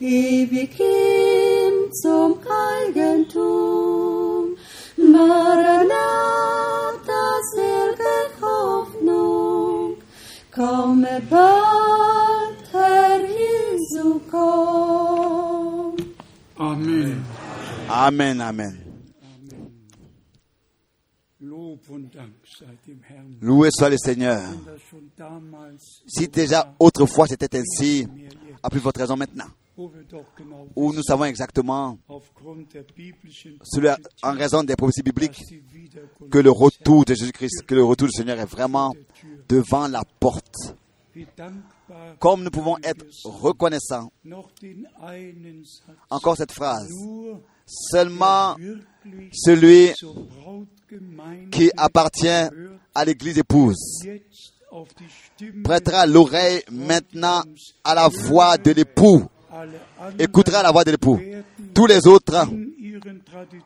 ewig ihm zum Eigentum. Maranatha, selge Hoffnung, komme bald, Amen. Amen, Amen. Loué soit le Seigneur. Si déjà autrefois c'était ainsi, à plus forte raison maintenant, où nous savons exactement, en raison des prophéties bibliques, que le retour de Jésus-Christ, que le retour du Seigneur est vraiment devant la porte. Comme nous pouvons être reconnaissants, encore cette phrase, seulement celui qui appartient à l'église épouse prêtera l'oreille maintenant à la voix de l'époux, écoutera la voix de l'époux. Tous les autres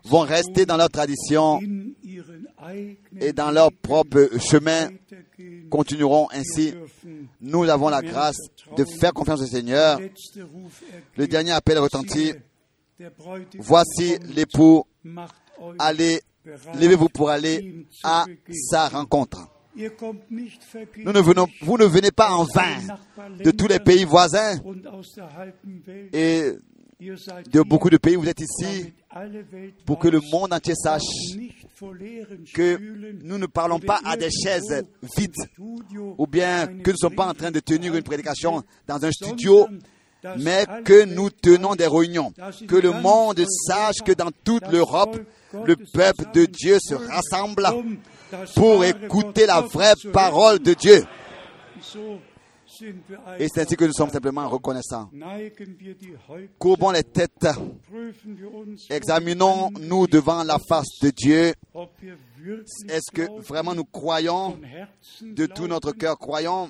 vont rester dans leur tradition et dans leur propre chemin continueront ainsi. Nous avons la grâce de faire confiance au Seigneur. Le dernier appel retentit. Voici l'époux, allez, levez-vous pour aller à sa rencontre. Vous ne venez pas en vain de tous les pays voisins et de beaucoup de pays. Vous êtes ici pour que le monde entier sache que nous ne parlons pas à des chaises vides ou bien que nous ne sommes pas en train de tenir une prédication dans un studio, mais que nous tenons des réunions. Que le monde sache que dans toute l'Europe, le peuple de Dieu se rassemble pour écouter la vraie parole de Dieu. Et c'est ainsi que nous sommes simplement reconnaissants. Courbons les têtes, examinons-nous devant la face de Dieu. Est-ce que vraiment nous croyons de tout notre cœur, croyons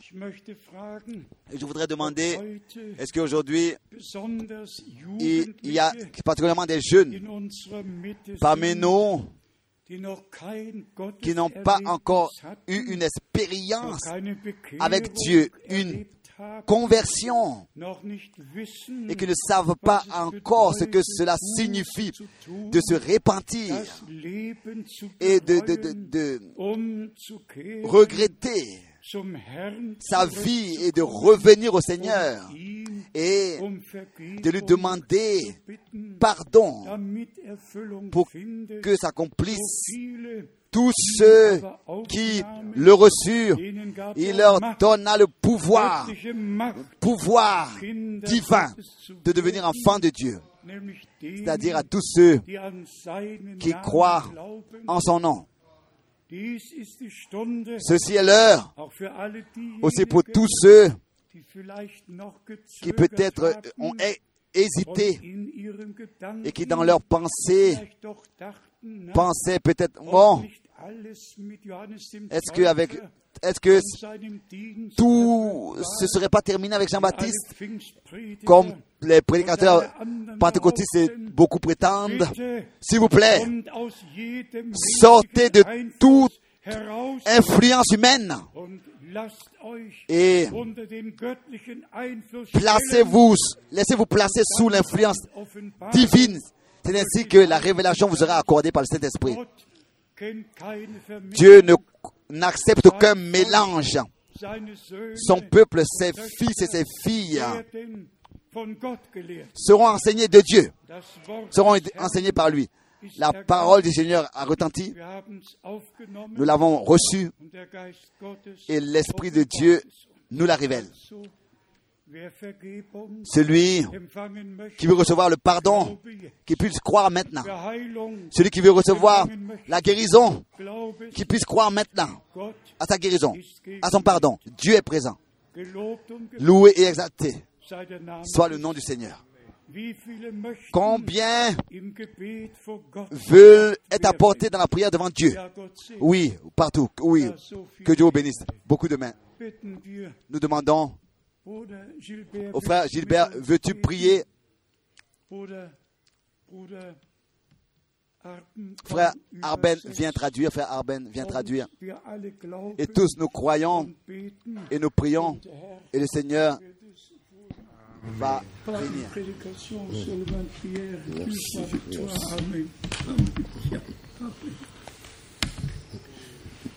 Et je voudrais demander, est-ce qu'aujourd'hui, il, y a particulièrement des jeunes parmi nous qui n'ont pas encore eu une expérience avec Dieu, une conversion et qui ne savent pas encore ce que cela signifie de se repentir et de, de, de, bereuen, de umzukehren, regretter sa vie et de revenir au Seigneur et um de lui demander pardon pour que s'accomplisse tous ceux qui le reçurent. Il er leur donna le pouvoir, pouvoir divin de devenir enfants de Dieu, c'est-à-dire à tous ceux qui croient en son nom. Dies ist die Stunde, Ceci est l'heure aussi pour tous ceux qui peut-être ont hésité et qui dans leurs pensées pensaient peut-être, bon, est-ce que avec, Täufer est-ce que tout war, serait pas terminé avec Jean-Baptiste, comme les prédicateurs pentecôtistes beaucoup prétendent. S'il vous plaît, sortez de toute influence humaine et placez-vous, laissez-vous placer sous l'influence divine. C'est ainsi que la révélation vous sera accordée par le Saint-Esprit. Dieu n'accepte aucun mélange. Son peuple, ses fils et ses filles seront enseignés de Dieu, seront enseignés par lui. La parole du Seigneur a retenti, nous l'avons reçue et l'Esprit de Dieu nous la révèle. Celui qui veut recevoir le pardon, qui puisse croire maintenant. Celui qui veut recevoir la guérison, qui puisse croire maintenant à sa guérison, à son pardon. Dieu est présent. Loué et exalté. Soit le nom du Seigneur. Combien veulent être apportés dans la prière devant Dieu? Oui, partout. Oui. Que Dieu vous bénisse. Beaucoup de mains. Nous demandons au frère Gilbert, veux-tu prier? Frère Arben vient traduire, frère Arben vient traduire. Et tous nous croyons et nous prions et le Seigneur va bénir. prédication sur le 20 prières, plus avec toi. Amen.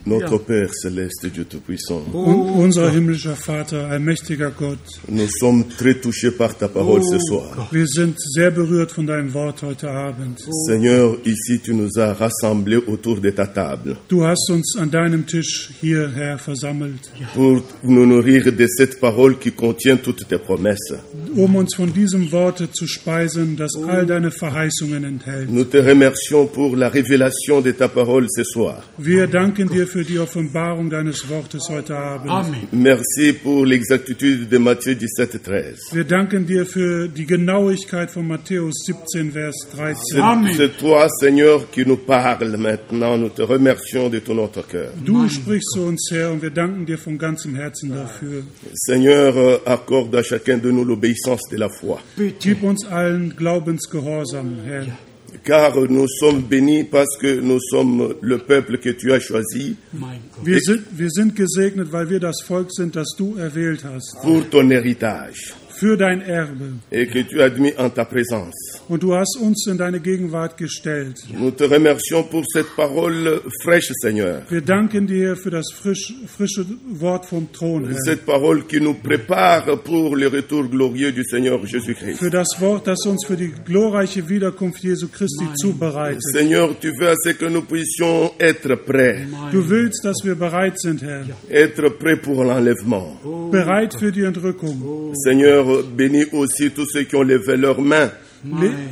Notre Père céleste, Dieu Tout-Puissant, Un, unser himmlischer Vater, allmächtiger Gott, nous sommes très touchés par ta parole ce soir. wir sind sehr berührt von deinem Wort heute Abend. Seigneur, ici tu nous as rassemblés autour de ta table Du hast uns an deinem Tisch hierher versammelt, pour nous nourrir de cette parole qui contient toutes tes promesses. um uns von diesem Worte zu speisen, das all deine Verheißungen enthält. Nous te remercions pour la révélation de ta parole ce soir. Wir danken dir für die Offenbarung deines Wortes heute Abend. Merci pour l'exactitude de Matthieu 17, 13. Wir danken dir für die Genauigkeit von Matthäus 17, Vers 13. C'est c'est toi, Seigneur, qui nous parles maintenant. Nous te remercions de tout notre cœur. Du sprichst zu uns her und wir danken dir von ganzem Herzen dafür. Seigneur, accorde à chacun de nous l'obéissance de la foi. Gib uns allen Glaubensgehorsam, Herr. Car nous sommes bénis parce que nous sommes le peuple que tu as choisi Wir sind, wir sind gesegnet, weil wir das Volk sind, das du erwählt hast, pour ton héritage für dein Erbe. et que tu as admis en ta présence. Und du hast uns in deine Gegenwart gestellt. Nous te remercions pour cette parole fraîche, Seigneur. Wir danken dir für das frisch, frische Wort vom Thron, Herr. Cette parole qui nous prépare pour le retour glorieux du Seigneur Jésus-Christ. Für das Wort, das uns für die glorreiche Wiederkunft Jesu Christi zubereitet. Seigneur, tu veux assez que nous puissions être prêts, Du willst, dass wir bereit sind, Herr. être prêts pour l'enlèvement. Bereit für die Entrückung. Seigneur, bénis aussi tous ceux qui ont levé leurs mains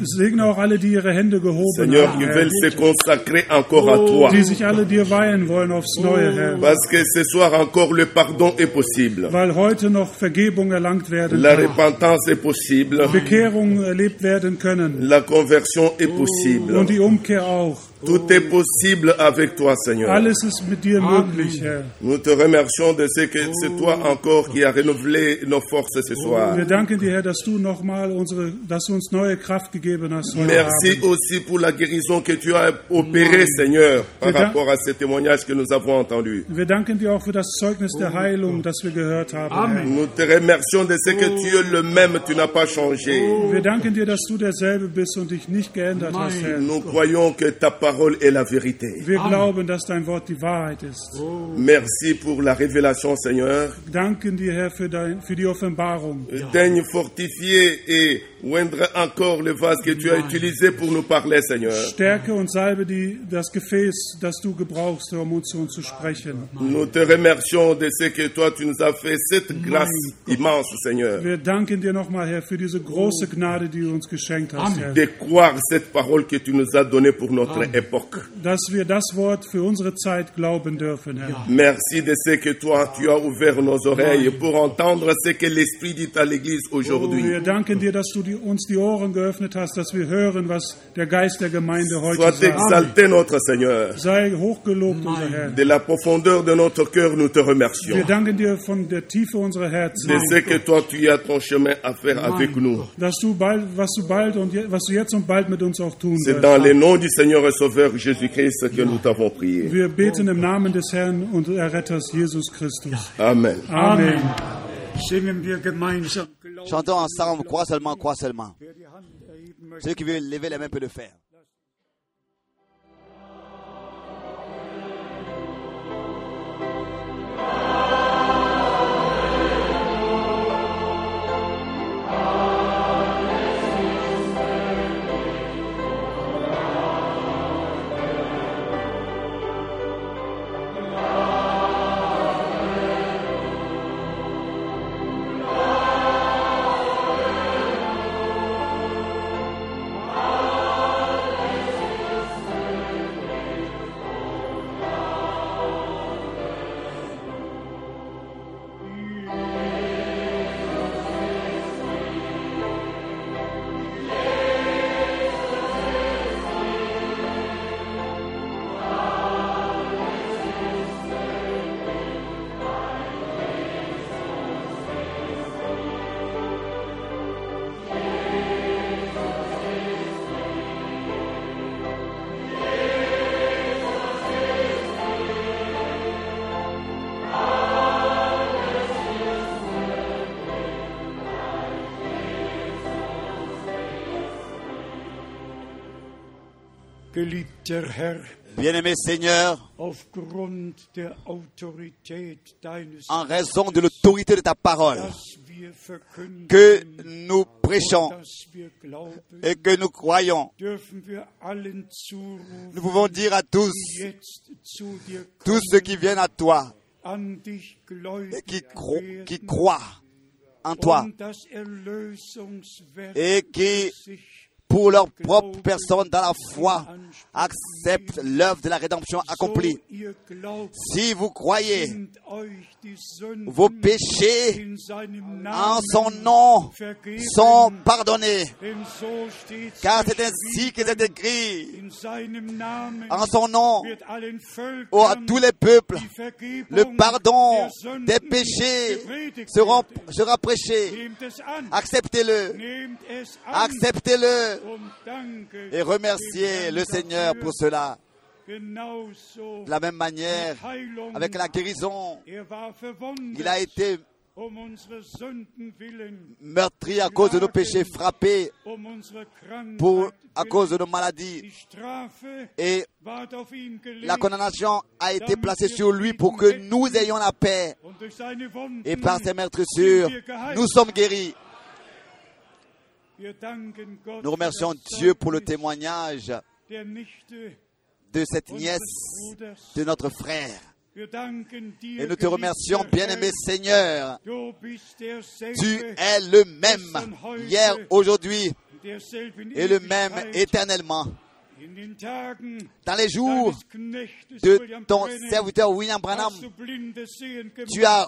segne auch alle, die ihre Hände gehoben Seigneur, haben, Herr. se consacrer encore à toi. die sich alle dir weihen wollen aufs Neue, Herr. Parce que ce soir encore le pardon est possible. Weil heute noch Vergebung erlangt werden La repentance est possible. Bekehrung erlebt werden können La conversion est possible. und die Umkehr auch. Tout est possible avec toi, Seigneur. Alles ist mit dir möglich, Herr. Nous te remercions de ce que c'est toi encore qui as renouvelé nos forces ce soir. Wir danken dir, Herr, dass du nochmal unsere, dass du uns neue Kraft gegeben hast. Heute Merci Abend. aussi pour la guérison que tu as opérée, Seigneur, par Wir rapport à ce témoignage que nous avons entendu. Wir danken dir auch für das Zeugnis der Heilung, das wir gehört haben. Herr. Nous te remercions de ce que tu es le même, tu n'as pas changé. Wir danken dir, dass du derselbe bist und dich nicht geändert hast, Herr. Nous croyons que ta parole est la vérité. Wir glauben, dass dein Wort die Wahrheit ist. Merci pour la révélation, Seigneur. Danken dir, Herr, für, dein, für die Offenbarung. Daigne fortifier et oindre encore le vase que tu as utilisé pour nous parler, Seigneur. Stärke und salbe die, das Gefäß, das du gebrauchst, um uns zu uns zu sprechen. Nous te remercions de ce que toi tu nous as fait, cette grâce immense, Seigneur, Wir danken dir nochmal, Herr, für diese große Gnade, die du uns geschenkt hast, Herr. de croire cette parole que tu nous as donnée pour notre époque. Dass wir das Wort für unsere Zeit glauben dürfen, Herr. Merci de ce que toi tu as ouvert nos oreilles pour entendre ce que l'Esprit dit à l'Église aujourd'hui. Wir danken dir, dass du die, uns die Ohren geöffnet hast, dass wir hören, was der Geist der Gemeinde heute Sois sagt. exalté, notre Seigneur. Sei hochgelobt, unser Herr. De la profondeur de notre cœur, nous te remercions. Wir danken dir von der Tiefe unserer Herzen, De ce que toi tu as ton chemin à faire avec nous. dass du bald, was du bald und je, was du jetzt und bald mit uns auch tun C'est wirst. dans le nom du Seigneur et Sauveur Jésus-Christ que nous t'avons prié. Wir beten im Namen des Herrn und Erretters Jesus Christus. Amen. Amen. Glauben. Chantons ensemble, crois seulement, crois seulement. Celui qui veut lever les mains peut le faire. Bien-aimé Seigneur, en raison de l'autorité de ta parole que nous prêchons et que nous croyons, nous pouvons dire à tous, tous ceux qui viennent à toi et qui, cro- qui croient en toi Erlösungswerk et qui, pour leur propre personne dans la foi, acceptent l'œuvre de la rédemption accomplie. Si vous croyez, vos péchés en son nom sont pardonnés. Car c'est ainsi que c'est écrit. En son nom, à tous les peuples, le pardon des péchés werden. sera prêché. Acceptez-le. Acceptez-le. Et remerciez le Seigneur pour cela. De la même manière, avec la guérison, il a été meurtri à cause de nos péchés, frappé pour, à cause de nos maladies. Et la condamnation a été placée sur lui pour que nous ayons la paix. Et par ses meurtrissures, nous sommes guéris. Nous remercions Dieu pour le témoignage de cette nièce de notre frère. Et nous te remercions, bien-aimé. Seigneur. Tu es le même hier, aujourd'hui et le même éternellement. Dans les jours de ton serviteur William Branham, tu as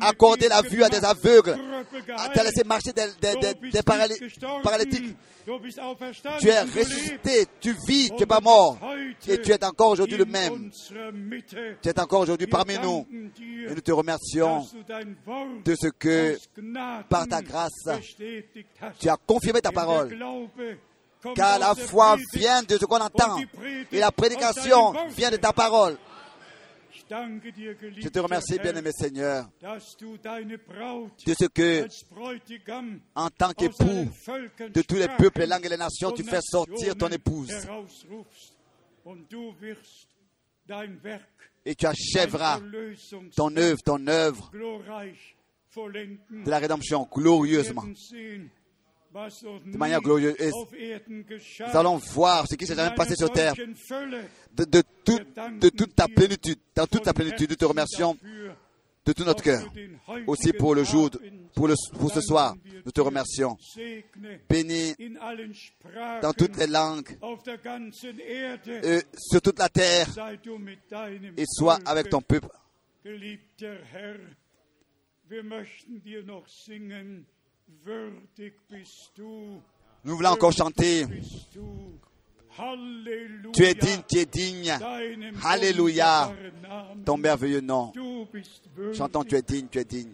accordé la vue à des aveugles, Krüppel tu as laissé marcher des, paralytiques. Tu es ressuscité, tu vis, tu n'es pas mort. Et tu es encore aujourd'hui le même. Tu es encore aujourd'hui parmi nous. Et nous te remercions de ce que par ta grâce, tu as confirmé ta parole. Car la foi vient de ce qu'on entend. Et la prédication vient de ta parole. Je te remercie, bien-aimé Seigneur, de ce que, en tant qu'époux de tous les peuples, les langues et les nations, tu fais sortir ton épouse. Et tu achèveras ton œuvre, ton œuvre de la rédemption glorieusement. De manière glorieuse. Et. Nous allons voir ce qui s'est jamais passé sur terre de, de, tout- de toute ta plénitude, dans toute ta plénitude. Nous te remercions de tout notre cœur. Aussi pour le jour, pour, le, pour ce soir, nous te remercions. Bénis dans toutes les langues, euh, sur toute la terre, et sois avec ton peuple. Nous voulons encore chanter. Tu es digne, tu es digne. Alléluia. Ton merveilleux nom. Chantons, tu es digne, tu es digne.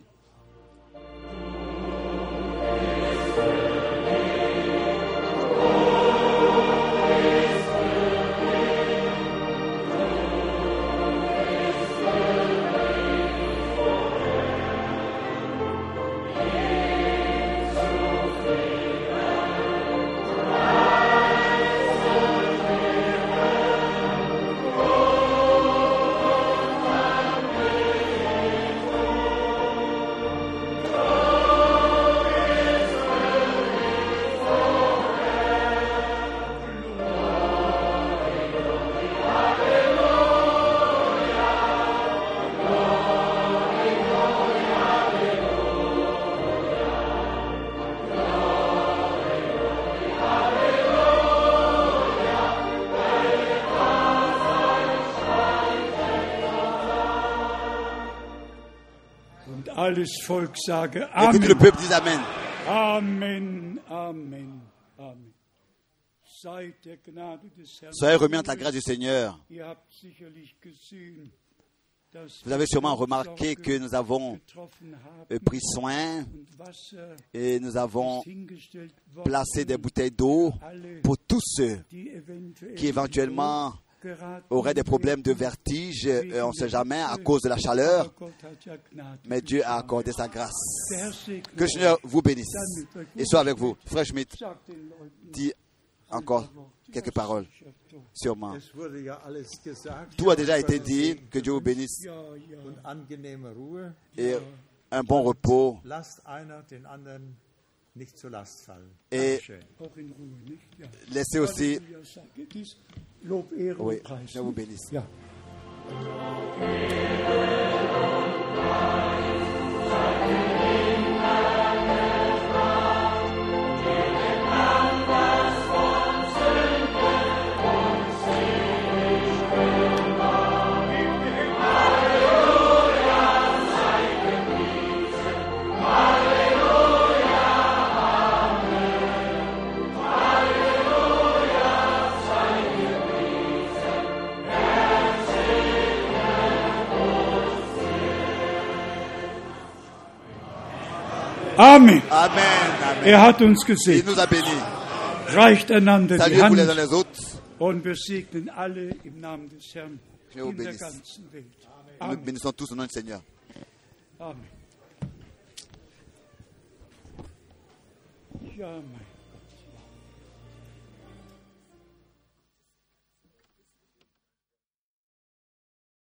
Et que tout le peuple dise Amen. Amen, Amen, Amen. Soyez remis entre la grâce du Seigneur. Vous avez sûrement remarqué que nous avons euh, pris soin et nous avons placé des bouteilles d'eau pour tous ceux qui éventuellement auraient des problèmes de vertige, euh, on ne sait jamais, à cause de la chaleur. Mais Dieu a accordé sa grâce. Que le Seigneur vous bénisse et soit avec vous. Frère Leuten dit encore quelques paroles, sûrement. Tout a déjà été dit. Que Dieu vous bénisse et un bon repos. Et laissez aussi. Oui, vous bénisse. Amen. Amen. Er hat uns gesegnet. nous bénis. Reicht einander die Hand und wir segnen alle im Namen des Herrn in der ganzen Welt. Nous Amen. bénissons tous au nom du Seigneur. Amen. Ja, mein